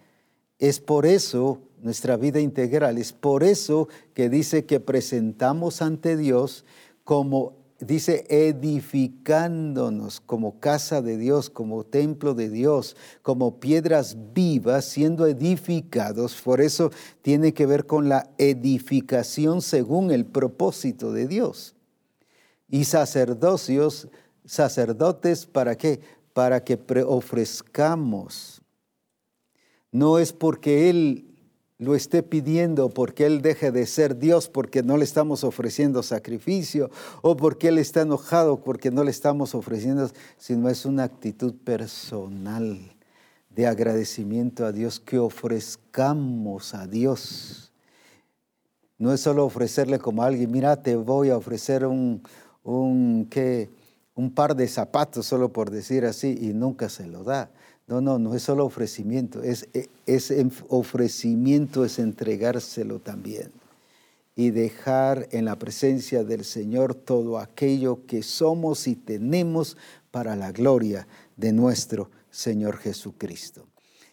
Es por eso nuestra vida integral, es por eso que dice que presentamos ante Dios como dice edificándonos como casa de Dios, como templo de Dios, como piedras vivas, siendo edificados. Por eso tiene que ver con la edificación según el propósito de Dios. Y sacerdocios, sacerdotes, ¿para qué? Para que ofrezcamos. No es porque Él lo esté pidiendo porque Él deje de ser Dios porque no le estamos ofreciendo sacrificio o porque Él está enojado porque no le estamos ofreciendo, sino es una actitud personal de agradecimiento a Dios que ofrezcamos a Dios. No es solo ofrecerle como a alguien, mira, te voy a ofrecer un, un, un par de zapatos, solo por decir así, y nunca se lo da no, no, no es solo ofrecimiento, es, e, es ofrecimiento, es entregárselo también y dejar en la presencia del Señor todo aquello que somos y tenemos para la gloria de nuestro Señor Jesucristo.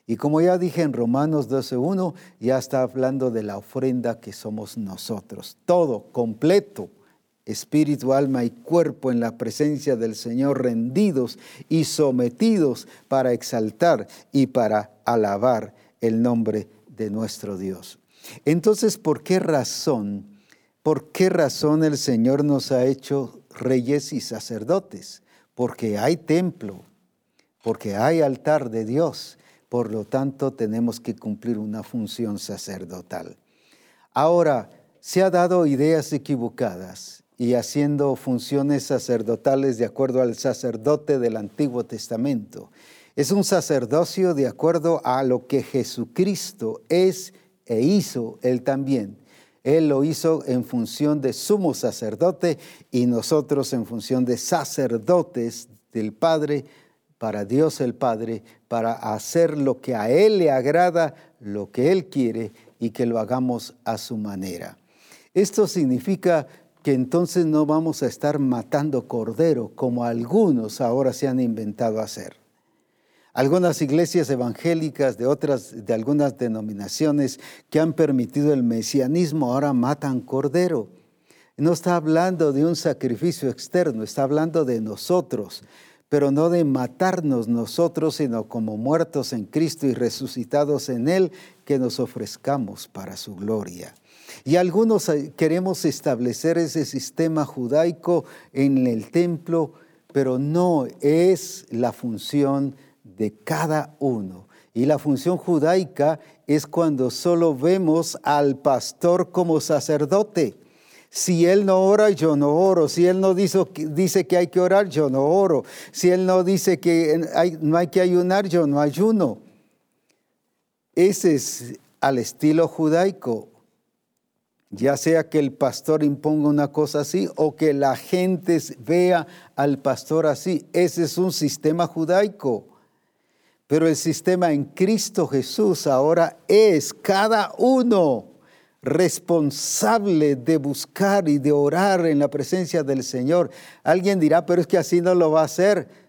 Y como ya dije en Romanos 12.1, ya está hablando de la ofrenda que somos nosotros, todo completo espíritu, alma y cuerpo en la presencia del Señor, rendidos y sometidos para exaltar y para alabar el nombre de nuestro Dios. Entonces, ¿por qué razón? ¿Por qué razón el Señor nos ha hecho reyes y sacerdotes? Porque hay templo, porque hay altar de Dios, por lo tanto tenemos que cumplir una función sacerdotal. Ahora, se ha dado ideas equivocadas y haciendo funciones sacerdotales de acuerdo al sacerdote del Antiguo Testamento. Es un sacerdocio de acuerdo a lo que Jesucristo es e hizo él también. Él lo hizo en función de sumo sacerdote y nosotros en función de sacerdotes del Padre, para Dios el Padre, para hacer lo que a Él le agrada, lo que Él quiere y que lo hagamos a su manera. Esto significa que entonces no vamos a estar matando cordero como algunos ahora se han inventado hacer. Algunas iglesias evangélicas de otras, de algunas denominaciones que han permitido el mesianismo ahora matan cordero. No está hablando de un sacrificio externo, está hablando de nosotros, pero no de matarnos nosotros, sino como muertos en Cristo y resucitados en Él, que nos ofrezcamos para su gloria. Y algunos eh, queremos establecer ese sistema judaico en el templo, pero no es la función de cada uno. Y la función judaica es cuando solo vemos al pastor como sacerdote. Si él no ora, yo no oro. Si él no dice, que hay que orar, yo no oro. Si él no dice que no hay que ayunar, yo no ayuno. Ese es al estilo judaico. Ya sea que el pastor imponga una cosa así o que la gente vea al pastor así. Ese es un sistema judaico. Pero el sistema en Cristo Jesús ahora es cada uno responsable de buscar y de orar en la presencia del Señor. Alguien dirá, pero es que así no lo va a hacer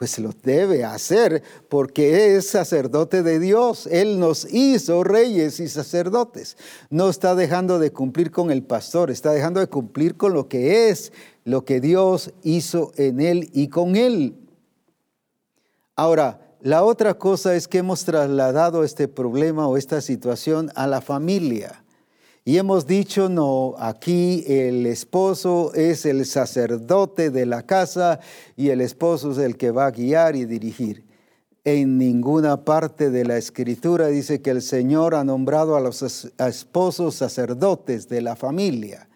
pues lo debe hacer porque es sacerdote de Dios. Él nos hizo reyes y sacerdotes. No está dejando de cumplir con el pastor, está dejando de cumplir con lo que es, lo que Dios hizo en él y con él. Ahora, la otra cosa es que hemos trasladado este problema o esta situación a la familia. Y hemos dicho, no, aquí el esposo es el sacerdote de la casa y el esposo es el que va a guiar y dirigir. En ninguna parte de la escritura dice que el Señor ha nombrado a los esposos sacerdotes de la familia.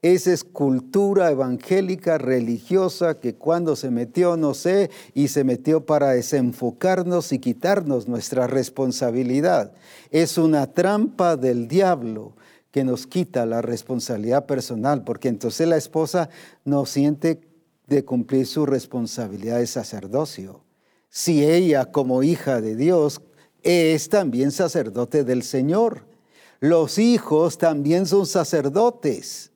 Esa es cultura evangélica religiosa que cuando se metió, no sé, y se metió para desenfocarnos y quitarnos nuestra responsabilidad. Es una trampa del diablo que nos quita la responsabilidad personal, porque entonces la esposa no siente de cumplir su responsabilidad de sacerdocio. Si ella como hija de Dios es también sacerdote del Señor, los hijos también son sacerdotes.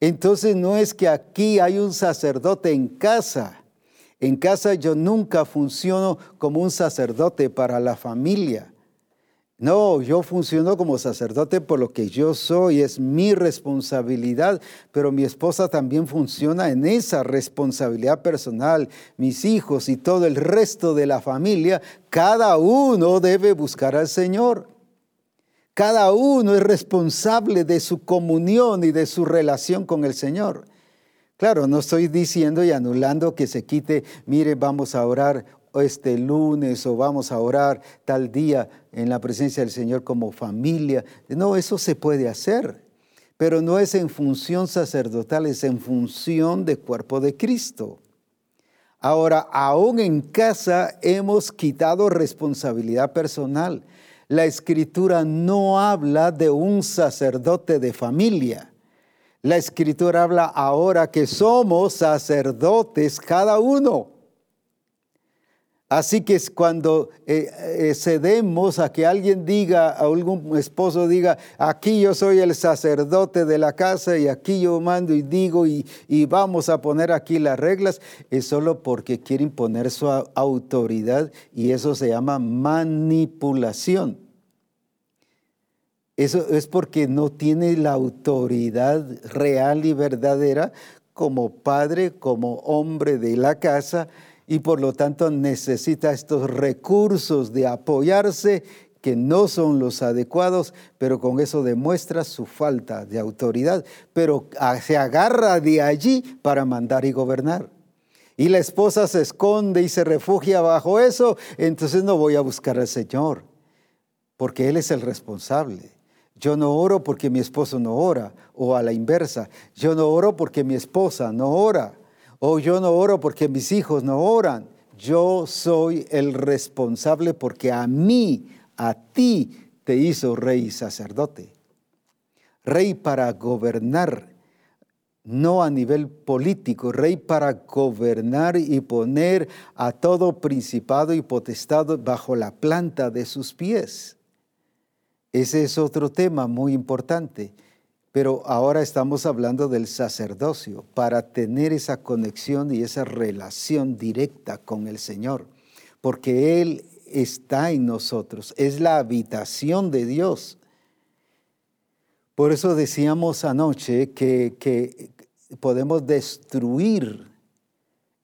Entonces no es que aquí hay un sacerdote en casa. En casa yo nunca funciono como un sacerdote para la familia. No, yo funciono como sacerdote por lo que yo soy, es mi responsabilidad, pero mi esposa también funciona en esa responsabilidad personal. Mis hijos y todo el resto de la familia, cada uno debe buscar al Señor. Cada uno es responsable de su comunión y de su relación con el Señor. Claro, no estoy diciendo y anulando que se quite, mire, vamos a orar este lunes o vamos a orar tal día en la presencia del Señor como familia. No, eso se puede hacer, pero no es en función sacerdotal, es en función del cuerpo de Cristo. Ahora, aún en casa hemos quitado responsabilidad personal. La escritura no habla de un sacerdote de familia. La escritura habla ahora que somos sacerdotes cada uno. Así que cuando eh, eh, cedemos a que alguien diga, a algún esposo diga, aquí yo soy el sacerdote de la casa y aquí yo mando y digo y, y vamos a poner aquí las reglas, es solo porque quiere imponer su autoridad y eso se llama manipulación. Eso es porque no tiene la autoridad real y verdadera como padre, como hombre de la casa, y por lo tanto necesita estos recursos de apoyarse que no son los adecuados, pero con eso demuestra su falta de autoridad, pero se agarra de allí para mandar y gobernar. Y la esposa se esconde y se refugia bajo eso, entonces no voy a buscar al Señor, porque Él es el responsable. Yo no oro porque mi esposo no ora, o a la inversa, yo no oro porque mi esposa no ora. O yo no oro porque mis hijos no oran. Yo soy el responsable porque a mí, a ti, te hizo rey y sacerdote. Rey para gobernar, no a nivel político, rey para gobernar y poner a todo principado y potestado bajo la planta de sus pies. Ese es otro tema muy importante. Pero ahora estamos hablando del sacerdocio para tener esa conexión y esa relación directa con el Señor, porque Él está en nosotros, es la habitación de Dios. Por eso decíamos anoche que, podemos destruir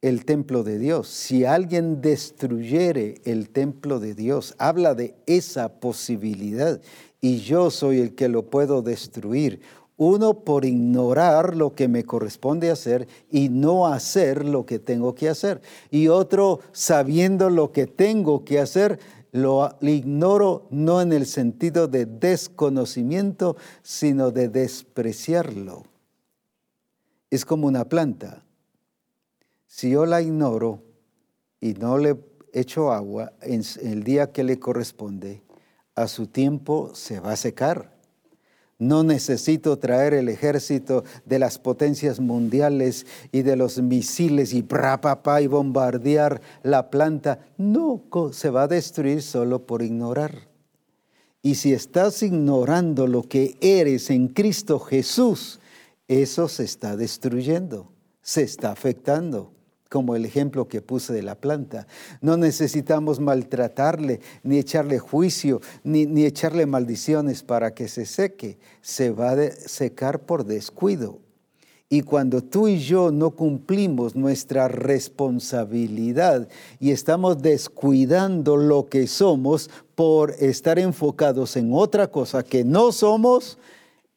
el templo de Dios. Si alguien destruyere el templo de Dios, habla de esa posibilidad y yo soy el que lo puedo destruir. Uno por ignorar lo que me corresponde hacer y no hacer lo que tengo que hacer. Y otro sabiendo lo que tengo que hacer, lo ignoro no en el sentido de desconocimiento, sino de despreciarlo. Es como una planta. Si yo la ignoro y no le echo agua en el día que le corresponde, a su tiempo se va a secar No necesito traer el ejército de las potencias mundiales y de los misiles y papá y bombardear la planta. No, se va a destruir solo por ignorar. Y si estás ignorando lo que eres en Cristo Jesús, eso se está destruyendo, se está afectando como el ejemplo que puse de la planta. No necesitamos maltratarle, ni echarle juicio, ni, ni echarle maldiciones para que se seque. Se va a secar por descuido. Y cuando tú y yo no cumplimos nuestra responsabilidad y estamos descuidando lo que somos por estar enfocados en otra cosa que no somos,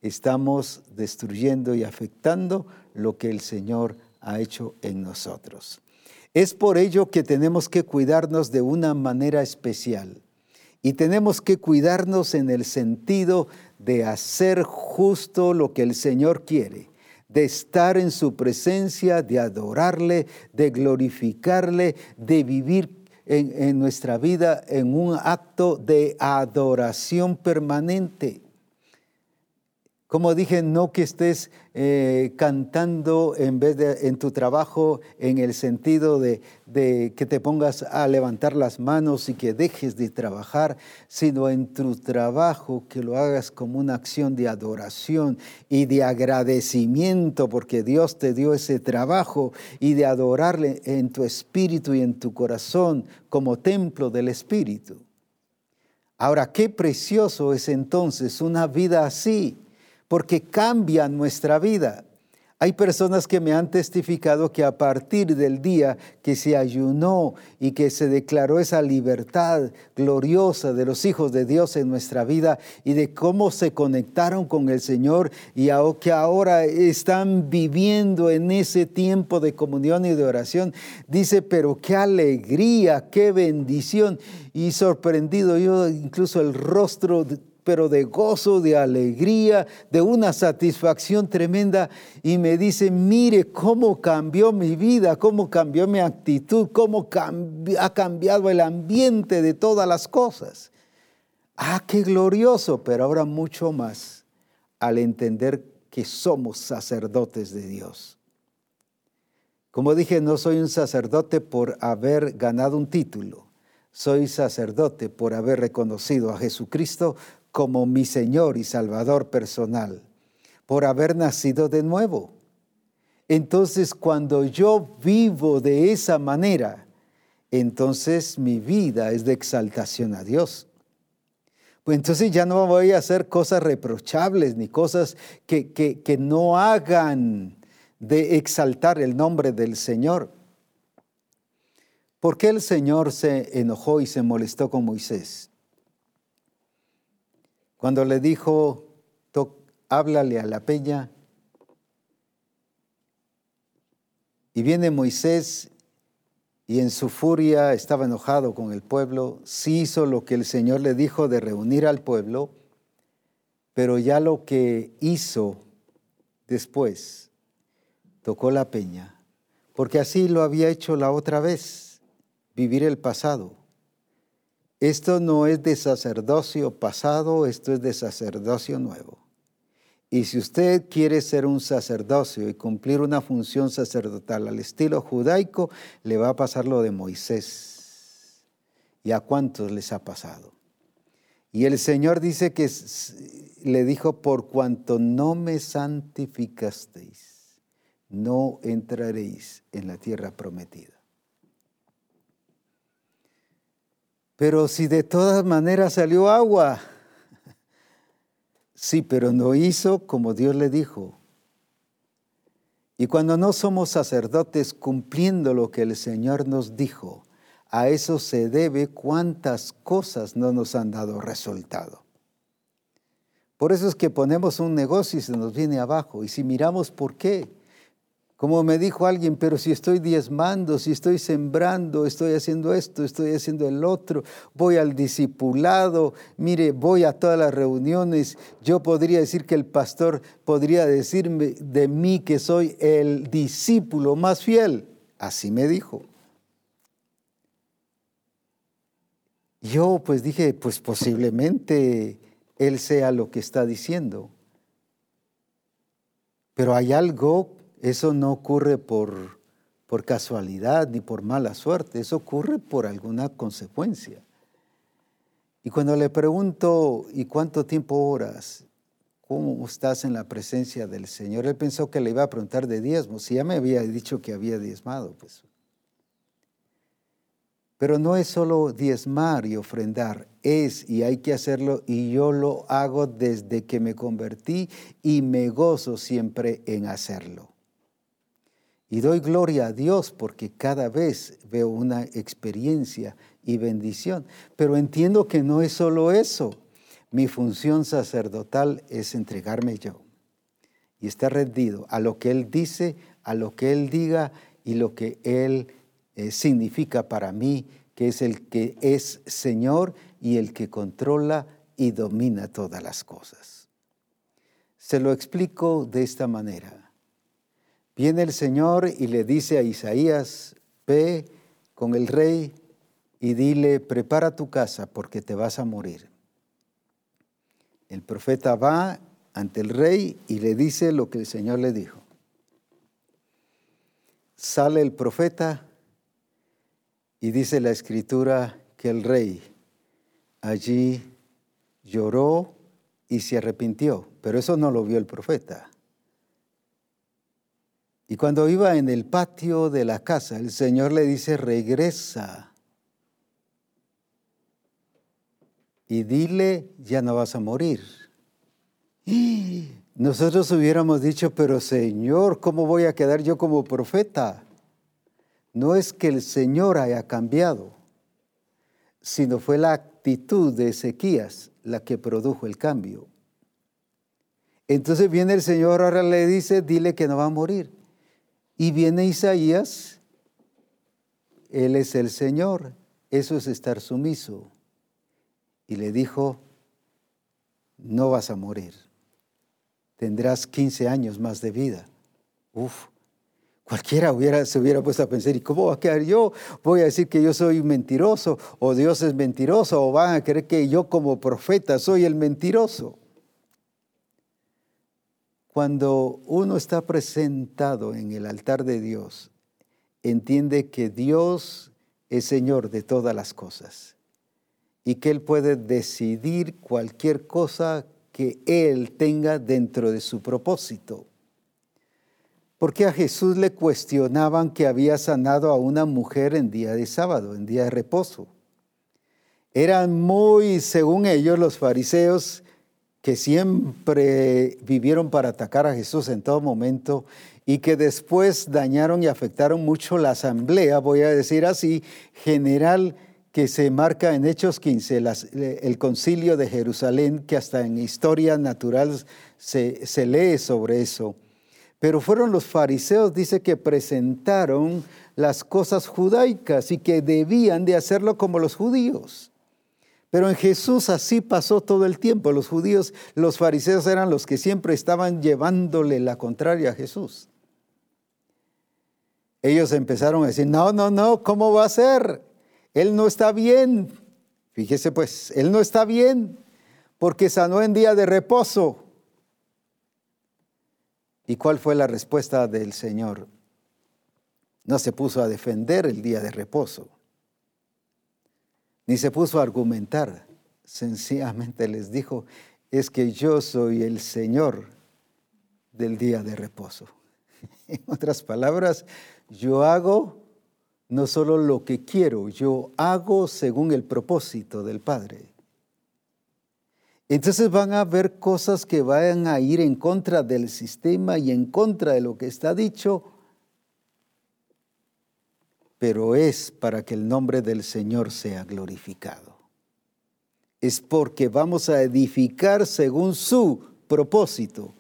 estamos destruyendo y afectando lo que el Señor ha hecho en nosotros. Es por ello que tenemos que cuidarnos de una manera especial. Y tenemos que cuidarnos en el sentido de hacer justo lo que el Señor quiere, de estar en su presencia, de adorarle, de glorificarle, de vivir en, en nuestra vida en un acto de adoración permanente. Como dije, no que estés eh, cantando en vez de en tu trabajo en el sentido de, de, que te pongas a levantar las manos y que dejes de trabajar, sino en tu trabajo que lo hagas como una acción de adoración y de agradecimiento porque Dios te dio ese trabajo y de adorarle en tu espíritu y en tu corazón como templo del espíritu. Ahora, qué precioso es entonces una vida así porque cambia nuestra vida. Hay personas que me han testificado que a partir del día que se ayunó y que se declaró esa libertad gloriosa de los hijos de Dios en nuestra vida y de cómo se conectaron con el Señor y que ahora están viviendo en ese tiempo de comunión y de oración, dice, pero qué alegría, qué bendición. Y sorprendido yo incluso el rostro pero de gozo, de alegría, de una satisfacción tremenda. Y me dice, mire cómo cambió mi vida, cómo cambió mi actitud, cómo ha cambiado el ambiente de todas las cosas. Ah, qué glorioso, pero ahora mucho más al entender que somos sacerdotes de Dios. Como dije, no soy un sacerdote por haber ganado un título. Soy sacerdote por haber reconocido a Jesucristo como mi Señor y Salvador personal, por haber nacido de nuevo. Entonces, cuando yo vivo de esa manera, entonces mi vida es de exaltación a Dios. Pues entonces ya no voy a hacer cosas reprochables ni cosas que, que, que no hagan de exaltar el nombre del Señor. ¿Por qué el Señor se enojó y se molestó con Moisés? Cuando le dijo, háblale a la peña, y viene Moisés y en su furia estaba enojado con el pueblo, sí hizo lo que el Señor le dijo de reunir al pueblo, pero ya lo que hizo después, tocó la peña, porque así lo había hecho la otra vez, vivir el pasado. Esto no es de sacerdocio pasado, esto es de sacerdocio nuevo. Y si usted quiere ser un sacerdocio y cumplir una función sacerdotal al estilo judaico, le va a pasar lo de Moisés. ¿Y a cuántos les ha pasado? Y el Señor dice que le dijo, por cuanto no me santificasteis, no entraréis en la tierra prometida. Pero si de todas maneras salió agua, sí, pero no hizo como Dios le dijo. Y cuando no somos sacerdotes cumpliendo lo que el Señor nos dijo, a eso se debe cuántas cosas no nos han dado resultado. Por eso es que ponemos un negocio y se nos viene abajo. Y si miramos por qué, como me dijo alguien, pero si estoy diezmando, si estoy sembrando, estoy haciendo esto, estoy haciendo el otro, voy al discipulado, mire, voy a todas las reuniones, yo podría decir que el pastor podría decirme de mí que soy el discípulo más fiel. Así me dijo. Yo pues dije, pues posiblemente él sea lo que está diciendo, Pero hay algo, eso no ocurre por, por casualidad ni por mala suerte, eso ocurre por alguna consecuencia. Y cuando le pregunto, ¿y cuánto tiempo oras? ¿Cómo estás en la presencia del Señor? Él pensó que le iba a preguntar de diezmos. Si ya me había dicho que había diezmado, pues pero no es solo diezmar y ofrendar, es y hay que hacerlo y yo lo hago desde que me convertí y me gozo siempre en hacerlo. Y doy gloria a Dios porque cada vez veo una experiencia y bendición. Pero entiendo que no es solo eso. Mi función sacerdotal es entregarme yo y estar rendido a lo que Él dice, a lo que Él diga y lo que Él eh, significa para mí, que es el que es Señor y el que controla y domina todas las cosas. Se lo explico de esta manera. Viene el Señor y le dice a Isaías, ve con el rey y dile, prepara tu casa porque te vas a morir. El profeta va ante el rey y le dice lo que el Señor le dijo. Sale el profeta y dice la escritura que el rey allí lloró y se arrepintió, pero eso no lo vio el profeta. Y cuando iba en el patio de la casa, el Señor le dice, regresa y dile, ya no vas a morir. Y nosotros hubiéramos dicho, pero Señor, ¿cómo voy a quedar yo como profeta? no es que el Señor haya cambiado, sino fue la actitud de Ezequías la que produjo el cambio. Entonces viene el Señor, ahora le dice, dile que no va a morir. Y viene Isaías, Él es el Señor, eso es estar sumiso. Y le dijo, no vas a morir, tendrás 15 años más de vida. Uf, Cualquiera hubiera, se hubiera puesto a pensar, ¿y cómo va a quedar yo? Voy a decir que yo soy mentiroso, o Dios es mentiroso, o van a creer que yo como profeta soy el mentiroso. Cuando uno está presentado en el altar de Dios, entiende que Dios es Señor de todas las cosas y que Él puede decidir cualquier cosa que Él tenga dentro de su propósito. Porque a Jesús le cuestionaban que había sanado a una mujer en día de sábado, en día de reposo. Eran muy, según ellos, los fariseos que siempre vivieron para atacar a Jesús en todo momento y que después dañaron y afectaron mucho la asamblea, voy a decir así, general que se marca en Hechos 15, el concilio de Jerusalén, que hasta en historia natural se, se lee sobre eso. Pero fueron los fariseos, dice, que presentaron las cosas judaicas y que debían de hacerlo como los judíos. Pero en Jesús así pasó todo el tiempo. Los judíos, los fariseos eran los que siempre estaban llevándole la contraria a Jesús. Ellos empezaron a decir, no, no, no, ¿cómo va a ser? Él no está bien. Fíjese pues, Él no está bien porque sanó en día de reposo. ¿Y cuál fue la respuesta del Señor? No se puso a defender el día de reposo, ni se puso a argumentar. Sencillamente les dijo, es que yo soy el Señor del día de reposo. En otras palabras, yo hago no solo lo que quiero, yo hago según el propósito del Padre. Entonces van a haber cosas que vayan a ir en contra del sistema y en contra de lo que está dicho, pero es para que el nombre del Señor sea glorificado. Es porque vamos a edificar según su propósito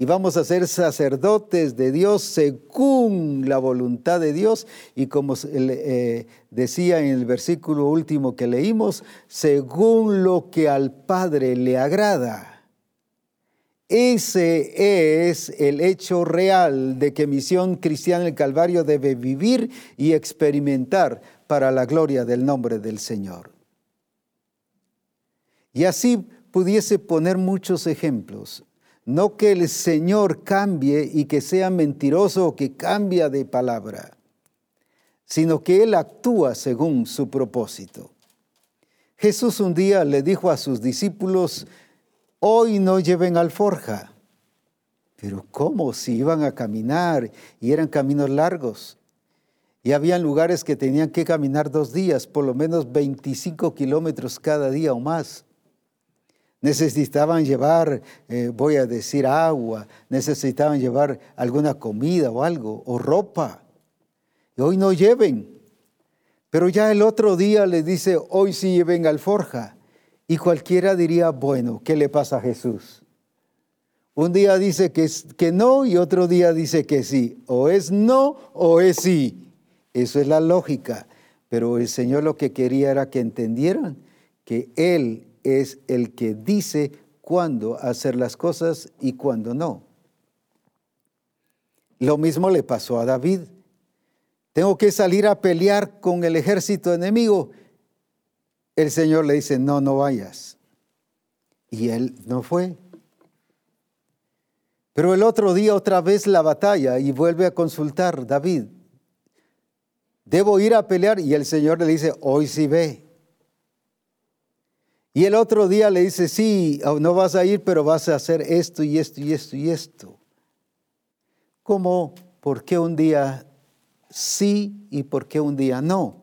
y vamos a ser sacerdotes de Dios según la voluntad de Dios y como eh, decía en el versículo último que leímos, según lo que al Padre le agrada. Ese es el hecho real de que Misión Cristiana del Calvario debe vivir y experimentar para la gloria del nombre del Señor. Y así pudiese poner muchos ejemplos No que el Señor cambie y que sea mentiroso o que cambia de palabra, sino que Él actúa según su propósito. Jesús un día le dijo a sus discípulos, hoy no lleven alforja. Pero ¿cómo si iban a caminar y eran caminos largos? Y habían lugares que tenían que caminar dos días, por lo menos 25 kilómetros cada día o más. Necesitaban llevar, eh, voy a decir, agua, necesitaban llevar alguna comida o algo, o ropa. Y hoy no lleven. Pero ya el otro día les dice, hoy sí lleven alforja. Y cualquiera diría, bueno, ¿qué le pasa a Jesús? Un día dice que, que no y otro día dice que sí. O es no o es sí. Eso es la lógica. Pero el Señor lo que quería era que entendieran que Él es el que dice cuándo hacer las cosas y cuándo no. Lo mismo le pasó a David. Tengo que salir a pelear con el ejército enemigo. El Señor le dice, no, no vayas. Y él no fue. Pero el otro día otra vez la batalla y vuelve a consultar David. Debo ir a pelear y el Señor le dice, hoy sí ve. Y el otro día le dice, sí, no vas a ir, pero vas a hacer esto y esto y esto y esto. ¿Cómo? ¿Por qué un día sí y por qué un día no.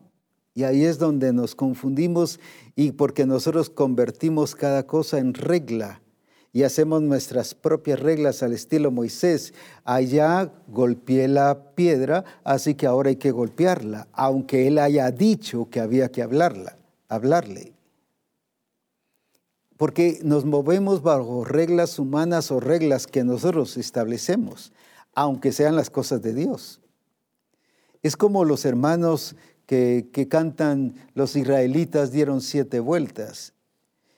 Y ahí es donde nos confundimos y porque nosotros convertimos cada cosa en regla y hacemos nuestras propias reglas al estilo Moisés. Allá golpeé la piedra, así que ahora hay que golpearla, aunque él haya dicho que había que hablarla, hablarle. Porque nos movemos bajo reglas humanas o reglas que nosotros establecemos, aunque sean las cosas de Dios. Es como los hermanos que, cantan, los israelitas dieron siete vueltas.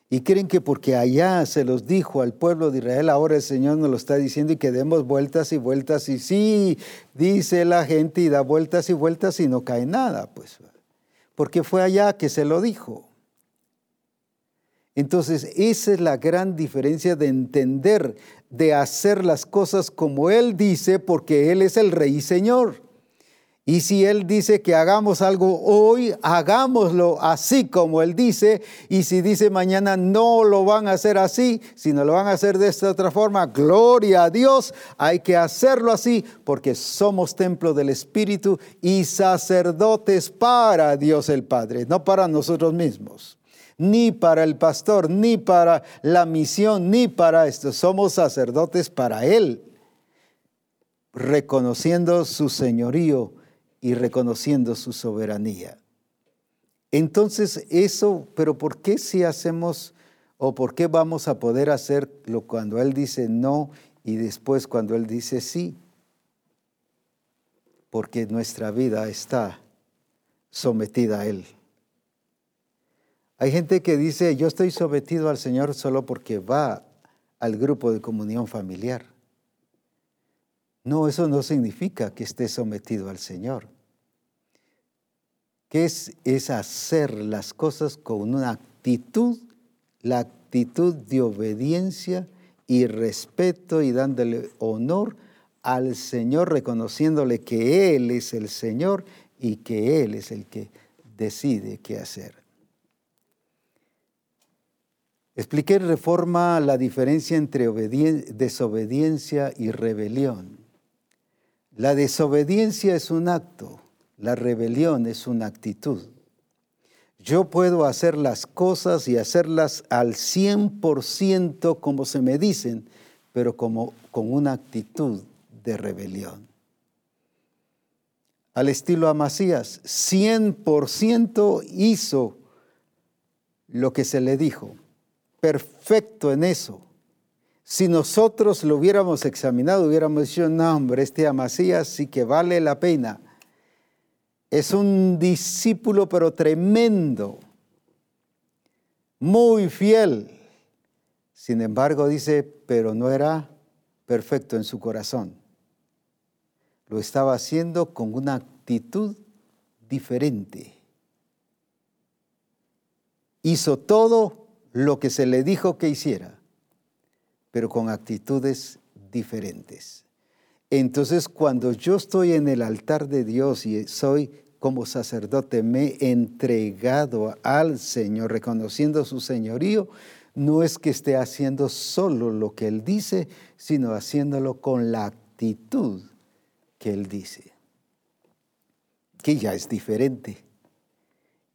Y creen que porque allá se los dijo al pueblo de Israel, ahora el Señor nos lo está diciendo y que demos vueltas y vueltas. Y sí, dice la gente y da vueltas y vueltas y no cae nada, pues. Porque fue allá que se lo dijo. Entonces, esa es la gran diferencia de entender, de hacer las cosas como Él dice, porque Él es el Rey y Señor. Y si Él dice que hagamos algo hoy, hagámoslo así como Él dice. Y si dice mañana no lo van a hacer así, sino lo van a hacer de esta otra forma, gloria a Dios, hay que hacerlo así porque somos templo del Espíritu y sacerdotes para Dios el Padre, no para nosotros mismos ni para el pastor, ni para la misión, ni para esto. Somos sacerdotes para Él, reconociendo su señorío y reconociendo su soberanía. Entonces eso, pero ¿por qué si hacemos o por qué vamos a poder hacerlo cuando Él dice no y después cuando Él dice sí? Porque nuestra vida está sometida a Él. Hay gente que dice, yo estoy sometido al Señor solo porque va al grupo de comunión familiar. No, eso no significa que esté sometido al Señor. Que es, es hacer las cosas con una actitud, la actitud de obediencia y respeto y dándole honor al Señor, reconociéndole que Él es el Señor y que Él es el que decide qué hacer. Expliqué en reforma la diferencia entre desobediencia y rebelión. La desobediencia es un acto, la rebelión es una actitud. Yo puedo hacer las cosas y hacerlas al 100% como se me dicen, pero como, con una actitud de rebelión. Al estilo Amasías, 100% hizo lo que se le dijo, perfecto en eso. Si nosotros lo hubiéramos examinado, hubiéramos dicho, no, hombre, este Amasías sí que vale la pena. Es un discípulo, pero tremendo, muy fiel. Sin embargo, dice, pero no era perfecto en su corazón. Lo estaba haciendo con una actitud diferente. Hizo todo lo que se le dijo que hiciera, pero con actitudes diferentes. Entonces, cuando yo estoy en el altar de Dios y soy como sacerdote, me he entregado al Señor, reconociendo su señorío, no es que esté haciendo solo lo que Él dice, sino haciéndolo con la actitud que Él dice, que ya es diferente.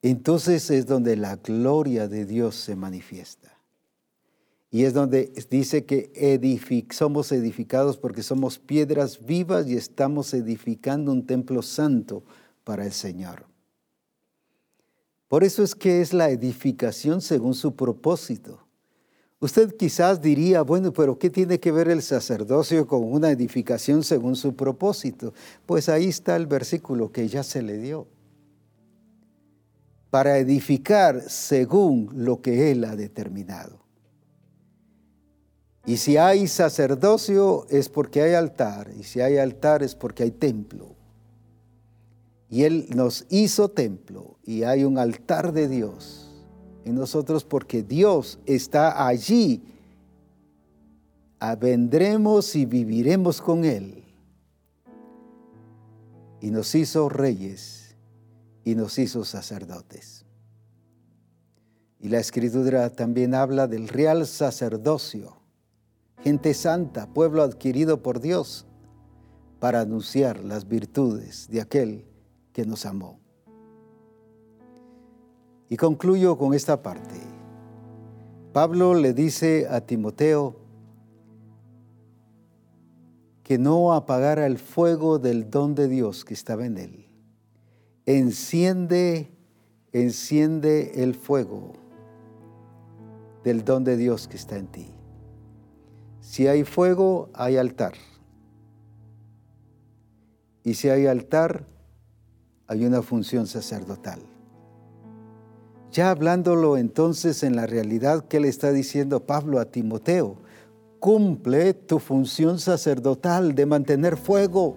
Entonces es donde la gloria de Dios se manifiesta. Y es donde dice que somos edificados porque somos piedras vivas y estamos edificando un templo santo para el Señor. Por eso es que es la edificación según su propósito. Usted quizás diría, bueno, pero ¿qué tiene que ver el sacerdocio con una edificación según su propósito? Pues ahí está el versículo que ya se le dio. Para edificar según lo que Él ha determinado. Y si hay sacerdocio es porque hay altar, y si hay altar es porque hay templo. Y Él nos hizo templo y hay un altar de Dios en nosotros porque Dios está allí. Vendremos y viviremos con Él. Y nos hizo reyes y nos hizo sacerdotes. Y la escritura también habla del real sacerdocio, gente santa, pueblo adquirido por Dios, para anunciar las virtudes de aquel que nos amó. Y concluyo con esta parte. Pablo le dice a Timoteo que no apagara el fuego del don de Dios que estaba en él. Enciende, enciende el fuego del don de Dios que está en ti. Si hay fuego, hay altar. Y si hay altar, hay una función sacerdotal. Ya hablándolo entonces en la realidad que le está diciendo Pablo a Timoteo, cumple tu función sacerdotal de mantener fuego.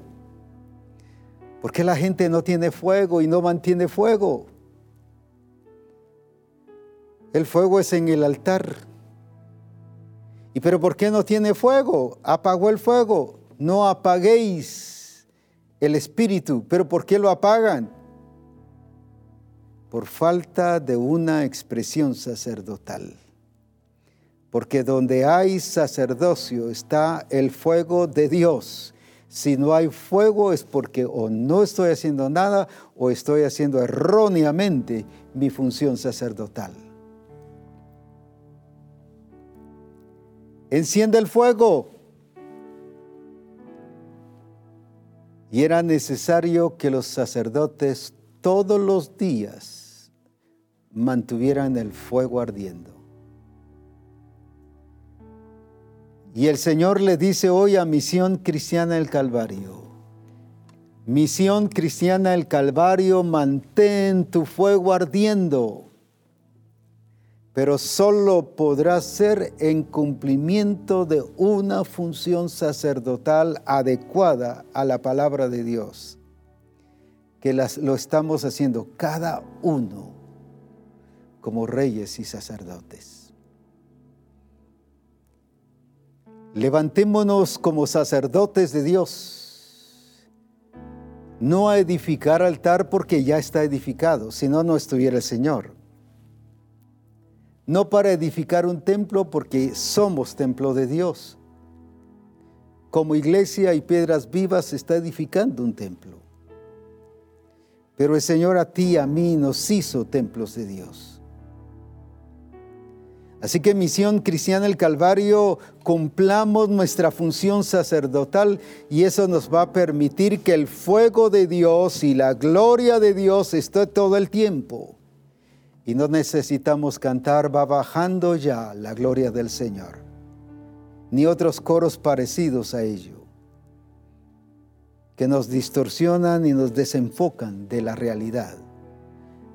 ¿Por qué la gente no tiene fuego y no mantiene fuego? El fuego es en el altar. ¿Y pero por qué no tiene fuego? Apagó el fuego. No apaguéis el espíritu. ¿Pero por qué lo apagan? por falta de una expresión sacerdotal. Porque donde hay sacerdocio está el fuego de Dios. Si no hay fuego es porque o no estoy haciendo nada o estoy haciendo erróneamente mi función sacerdotal. Enciende el fuego. Y era necesario que los sacerdotes todos los días mantuvieran el fuego ardiendo. Y el Señor le dice hoy a Misión Cristiana el Calvario, Misión Cristiana el Calvario, mantén tu fuego ardiendo, pero solo podrá ser en cumplimiento de una función sacerdotal adecuada a la palabra de Dios, que las, lo estamos haciendo cada uno como reyes y sacerdotes. Levantémonos como sacerdotes de Dios, no a edificar altar porque ya está edificado, si no, no estuviera el Señor. No para edificar un templo porque somos templo de Dios. Como iglesia y piedras vivas está edificando un templo. Pero el Señor a ti a mí nos hizo templos de Dios. Así que Misión Cristiana el Calvario, cumplamos nuestra función sacerdotal y eso nos va a permitir que el fuego de Dios y la gloria de Dios esté todo el tiempo. Y no necesitamos cantar, va bajando ya la gloria del Señor, ni otros coros parecidos a ello, que nos distorsionan y nos desenfocan de la realidad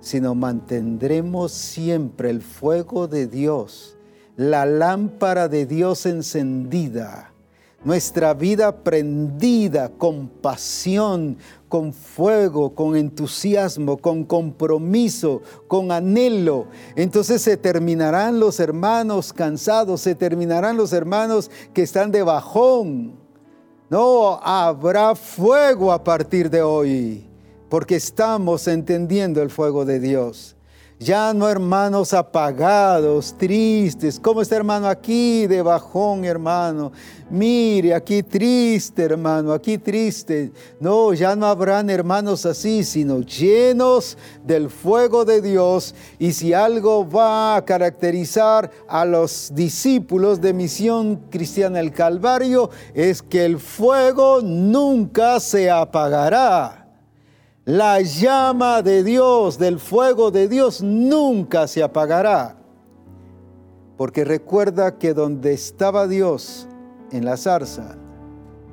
sino mantendremos siempre el fuego de Dios, la lámpara de Dios encendida, nuestra vida prendida con pasión, con fuego, con entusiasmo, con compromiso, con anhelo. Entonces se terminarán los hermanos cansados, se terminarán los hermanos que están de bajón. No, habrá fuego a partir de hoy, porque estamos entendiendo el fuego de Dios. Ya no hermanos apagados, tristes. ¿Cómo está hermano aquí de bajón, hermano? Mire, aquí triste, hermano, aquí triste. No, ya no habrán hermanos así, sino llenos del fuego de Dios. Y si algo va a caracterizar a los discípulos de Misión Cristiana el Calvario, es que el fuego nunca se apagará. La llama de Dios, del fuego de Dios, nunca se apagará. Porque recuerda que donde estaba Dios en la zarza,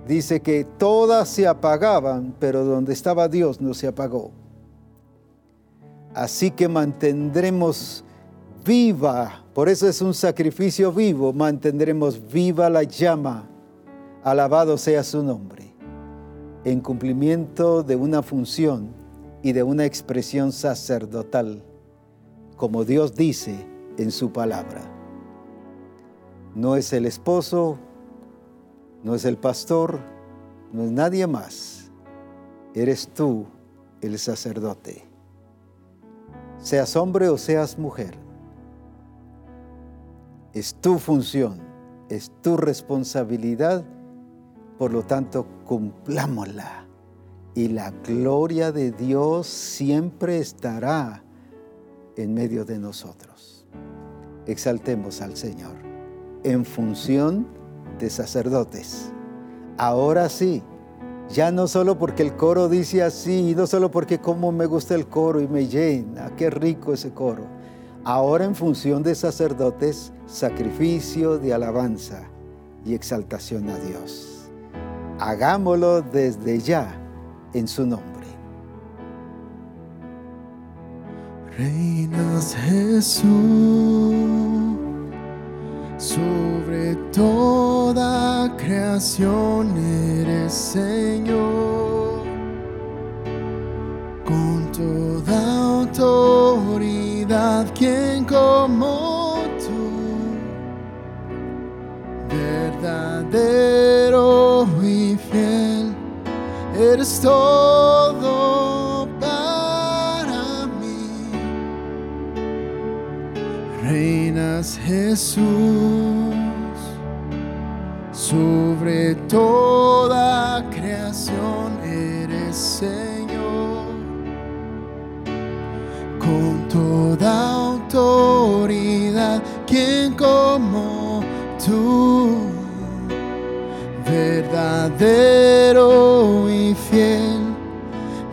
dice que todas se apagaban, pero donde estaba Dios no se apagó. Así que mantendremos viva, por eso es un sacrificio vivo, mantendremos viva la llama. Alabado sea su nombre en cumplimiento de una función y de una expresión sacerdotal, como Dios dice en su palabra. No es el esposo, no es el pastor, no es nadie más. Eres tú el sacerdote. Seas hombre o seas mujer. Es tu función, es tu responsabilidad por lo tanto, cumplámosla. Y la gloria de Dios siempre estará en medio de nosotros. Exaltemos al Señor en función de sacerdotes. Ahora sí, ya no solo porque el coro dice así, no solo porque como me gusta el coro y me llena, qué rico ese coro. Ahora en función de sacerdotes, sacrificio de alabanza y exaltación a Dios hagámoslo desde ya en su nombre. Reinas Jesús sobre toda creación eres Señor, con toda autoridad, quien como tú, verdadero eres todo para mí. Reinas Jesús sobre toda creación, eres Señor. Con toda autoridad, quien como tú verdadero y fiel,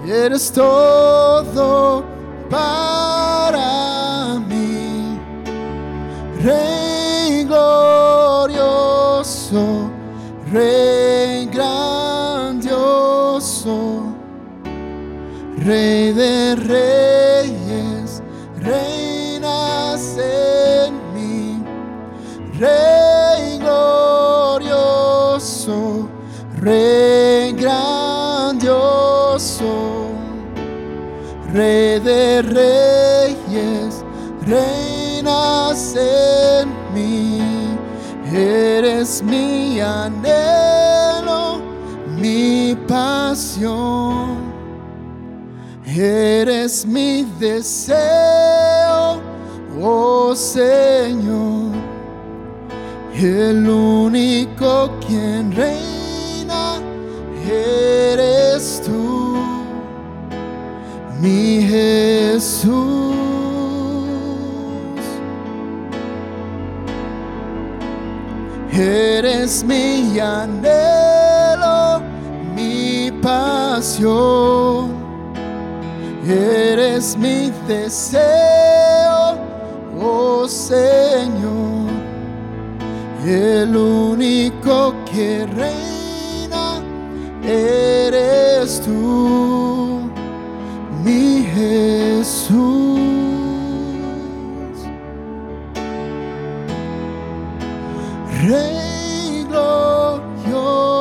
eres todo para mí, Rey glorioso, Rey grandioso, Rey de reyes, Rey grandioso, Rey de reyes, reinas en mí, eres mi anhelo, mi pasión, eres mi deseo, oh Señor, el único quien reina eres tú, mi Jesús. Eres mi anhelo, mi pasión. Eres mi deseo, oh Señor, el único que reina eres tú, mi Jesús. Rey glorioso,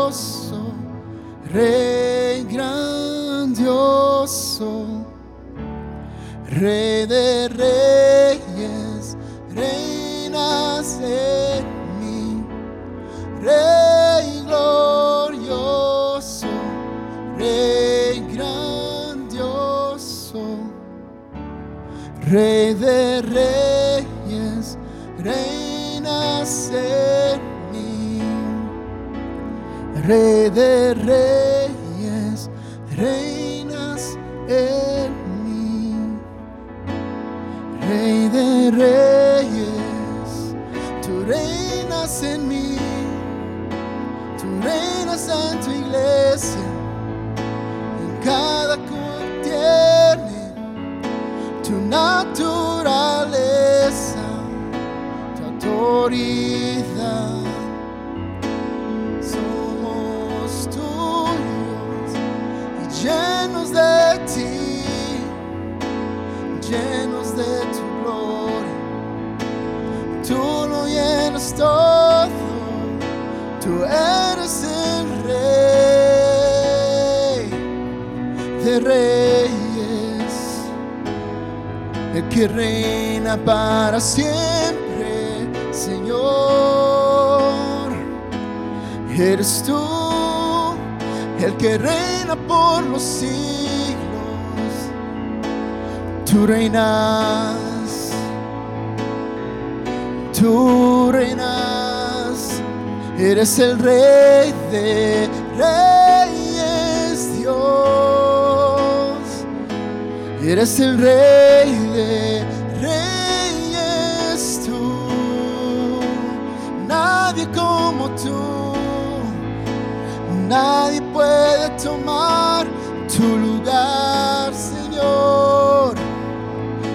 Rey grandioso, Rey de reyes, Rey de reyes, reinas en mí, Rey de reyes, reinas en mí. Rey de reyes, Somos tuyos y llenos de ti llenos de tu gloria. Tú lo llenas todo, tú eres el rey de reyes, el que reina para siempre, Eres tú el que reina por los siglos. Tú reinas, tú reinas, eres el rey de reyes, Dios, eres el rey de reyes, tú, nadie como tú, nadie puede tomar tu lugar, Señor.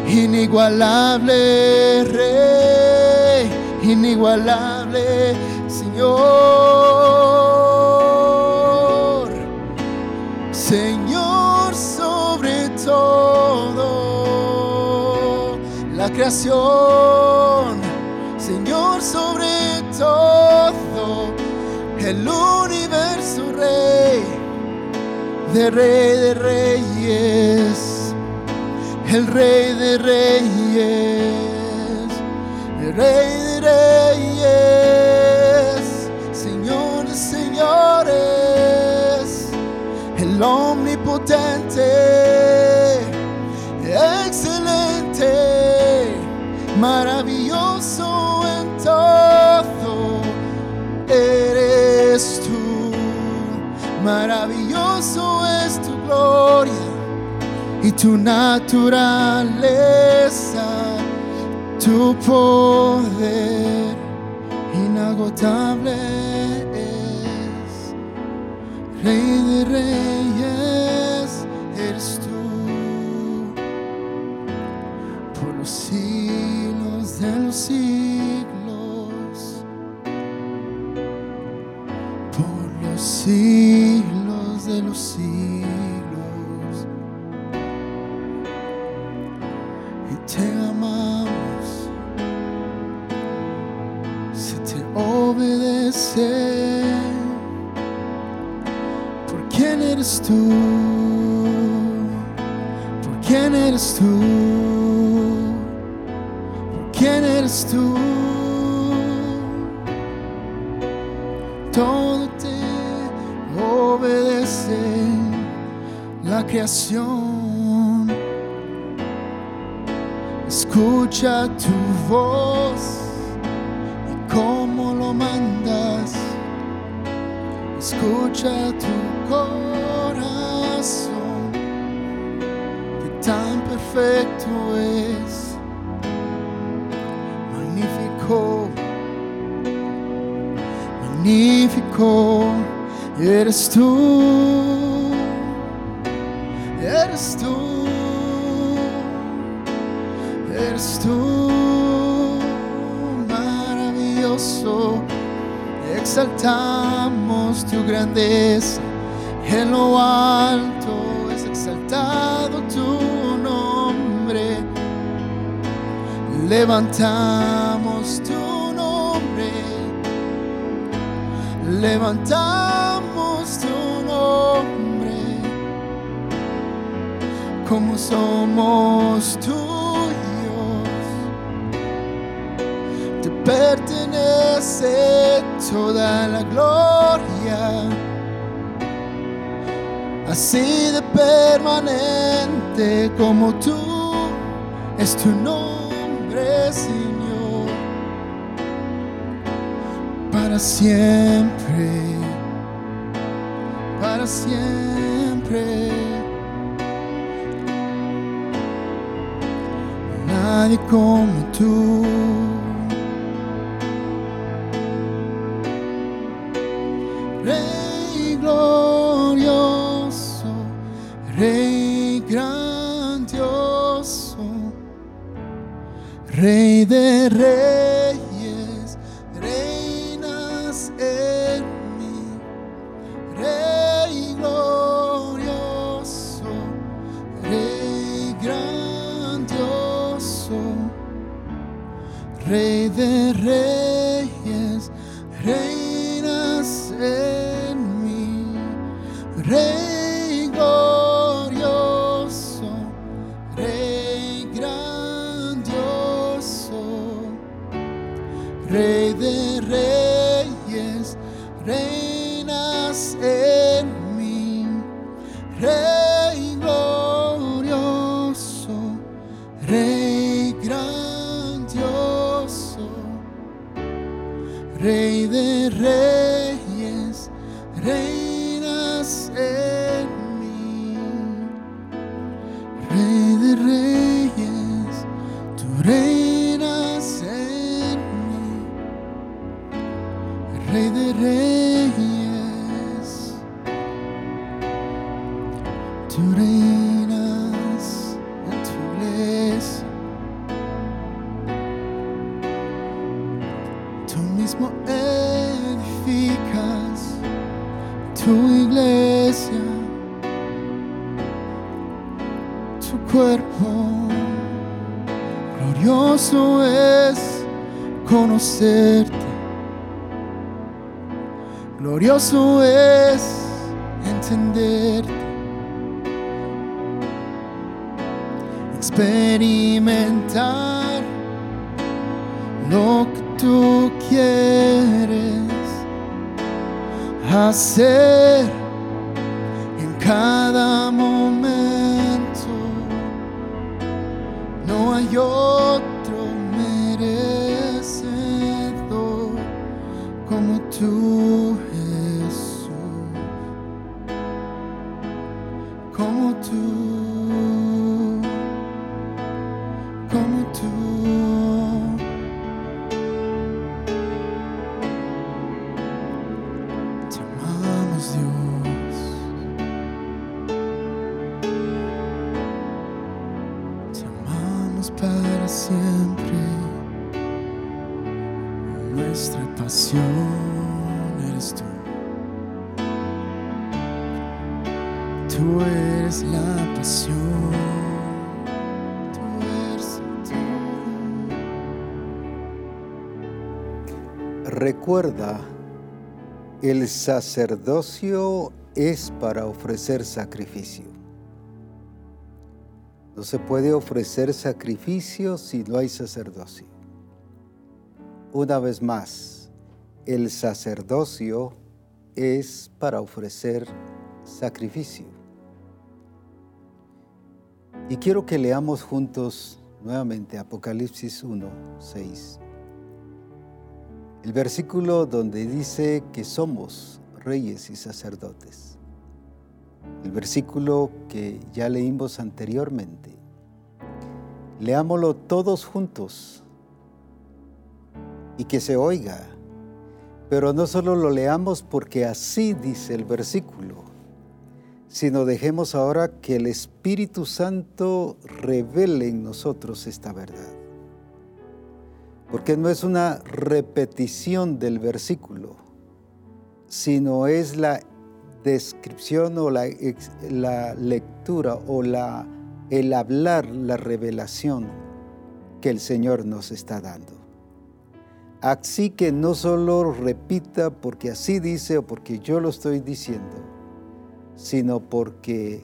Inigualable Rey, inigualable Señor, Señor sobre todo la creación, Señor sobre todo el Rey, de Rey de Reyes el rey de reyes, el rey de reyes, señor señores, el omnipotente, excelente, maravilloso en todo, eres tú, maravilloso gloria y tu naturaleza, tu poder inagotable es. Rey de reyes tu voz y cómo lo mandas. Escucha tu corazón, que tan perfecto es, magnífico, magnífico eres tú, eres tú eres tú, Exaltamos tu grandeza en lo alto, es exaltado tu nombre. Levantamos tu nombre, levantamos tu nombre. como somos tuyos, pertenece toda la gloria, así de permanente como tú es tu nombre, Señor, para siempre para siempre. Nadie como tú. Glorioso es entenderte, experimentar lo que tú quieres hacer sacerdocio es para ofrecer sacrificio. No se puede ofrecer sacrificio si no hay sacerdocio. Una vez más, el sacerdocio es para ofrecer sacrificio. Y quiero que leamos juntos nuevamente Apocalipsis 1, 6. El versículo donde dice que somos reyes y sacerdotes. El versículo que ya leímos anteriormente. Leámoslo todos juntos y que se oiga. Pero no solo lo leamos porque así dice el versículo, sino dejemos ahora que el Espíritu Santo revele en nosotros esta verdad. Porque no es una repetición del versículo, sino es la descripción o la, lectura o la, el hablar, la revelación que el Señor nos está dando. Así que no solo repita porque así dice o porque yo lo estoy diciendo, sino porque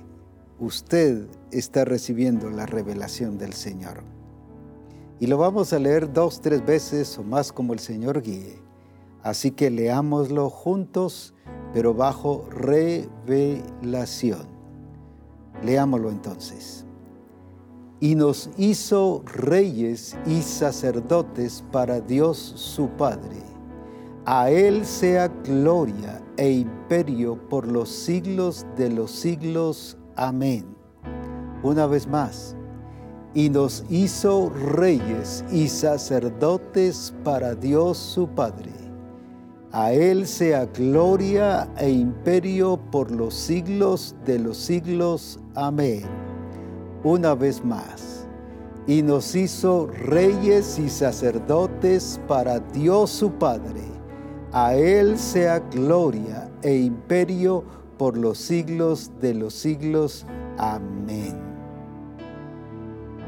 usted está recibiendo la revelación del Señor. Y lo vamos a leer dos, tres veces o más como el Señor guíe. Así que leámoslo juntos, pero bajo revelación. Leámoslo entonces. Y nos hizo reyes y sacerdotes para Dios su Padre. A Él sea gloria e imperio por los siglos de los siglos. Amén. Una vez más, y nos hizo reyes y sacerdotes para Dios su Padre. A Él sea gloria e imperio por los siglos de los siglos. Amén. Una vez más, y nos hizo reyes y sacerdotes para Dios su Padre. A Él sea gloria e imperio por los siglos de los siglos. Amén.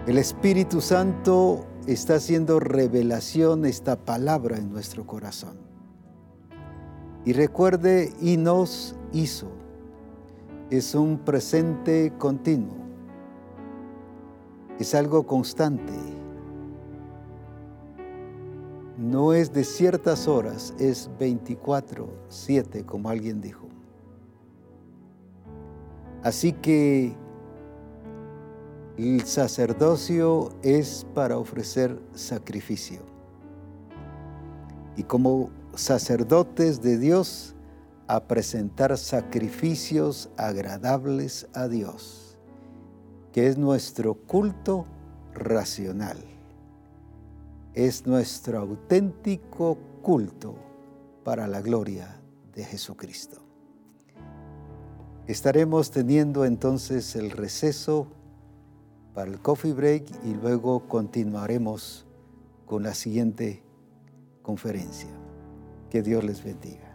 El Espíritu Santo está haciendo revelación esta palabra en nuestro corazón. Y recuerde, y nos hizo. Es un presente continuo. Es algo constante. No es de ciertas horas, es 24, 7, como alguien dijo. Así que el sacerdocio es para ofrecer sacrificio. Y como sacerdotes de Dios, a presentar sacrificios agradables a Dios, que es nuestro culto racional. Es nuestro auténtico culto para la gloria de Jesucristo. Estaremos teniendo entonces el receso para el coffee break y luego continuaremos con la siguiente conferencia. Que Dios les bendiga.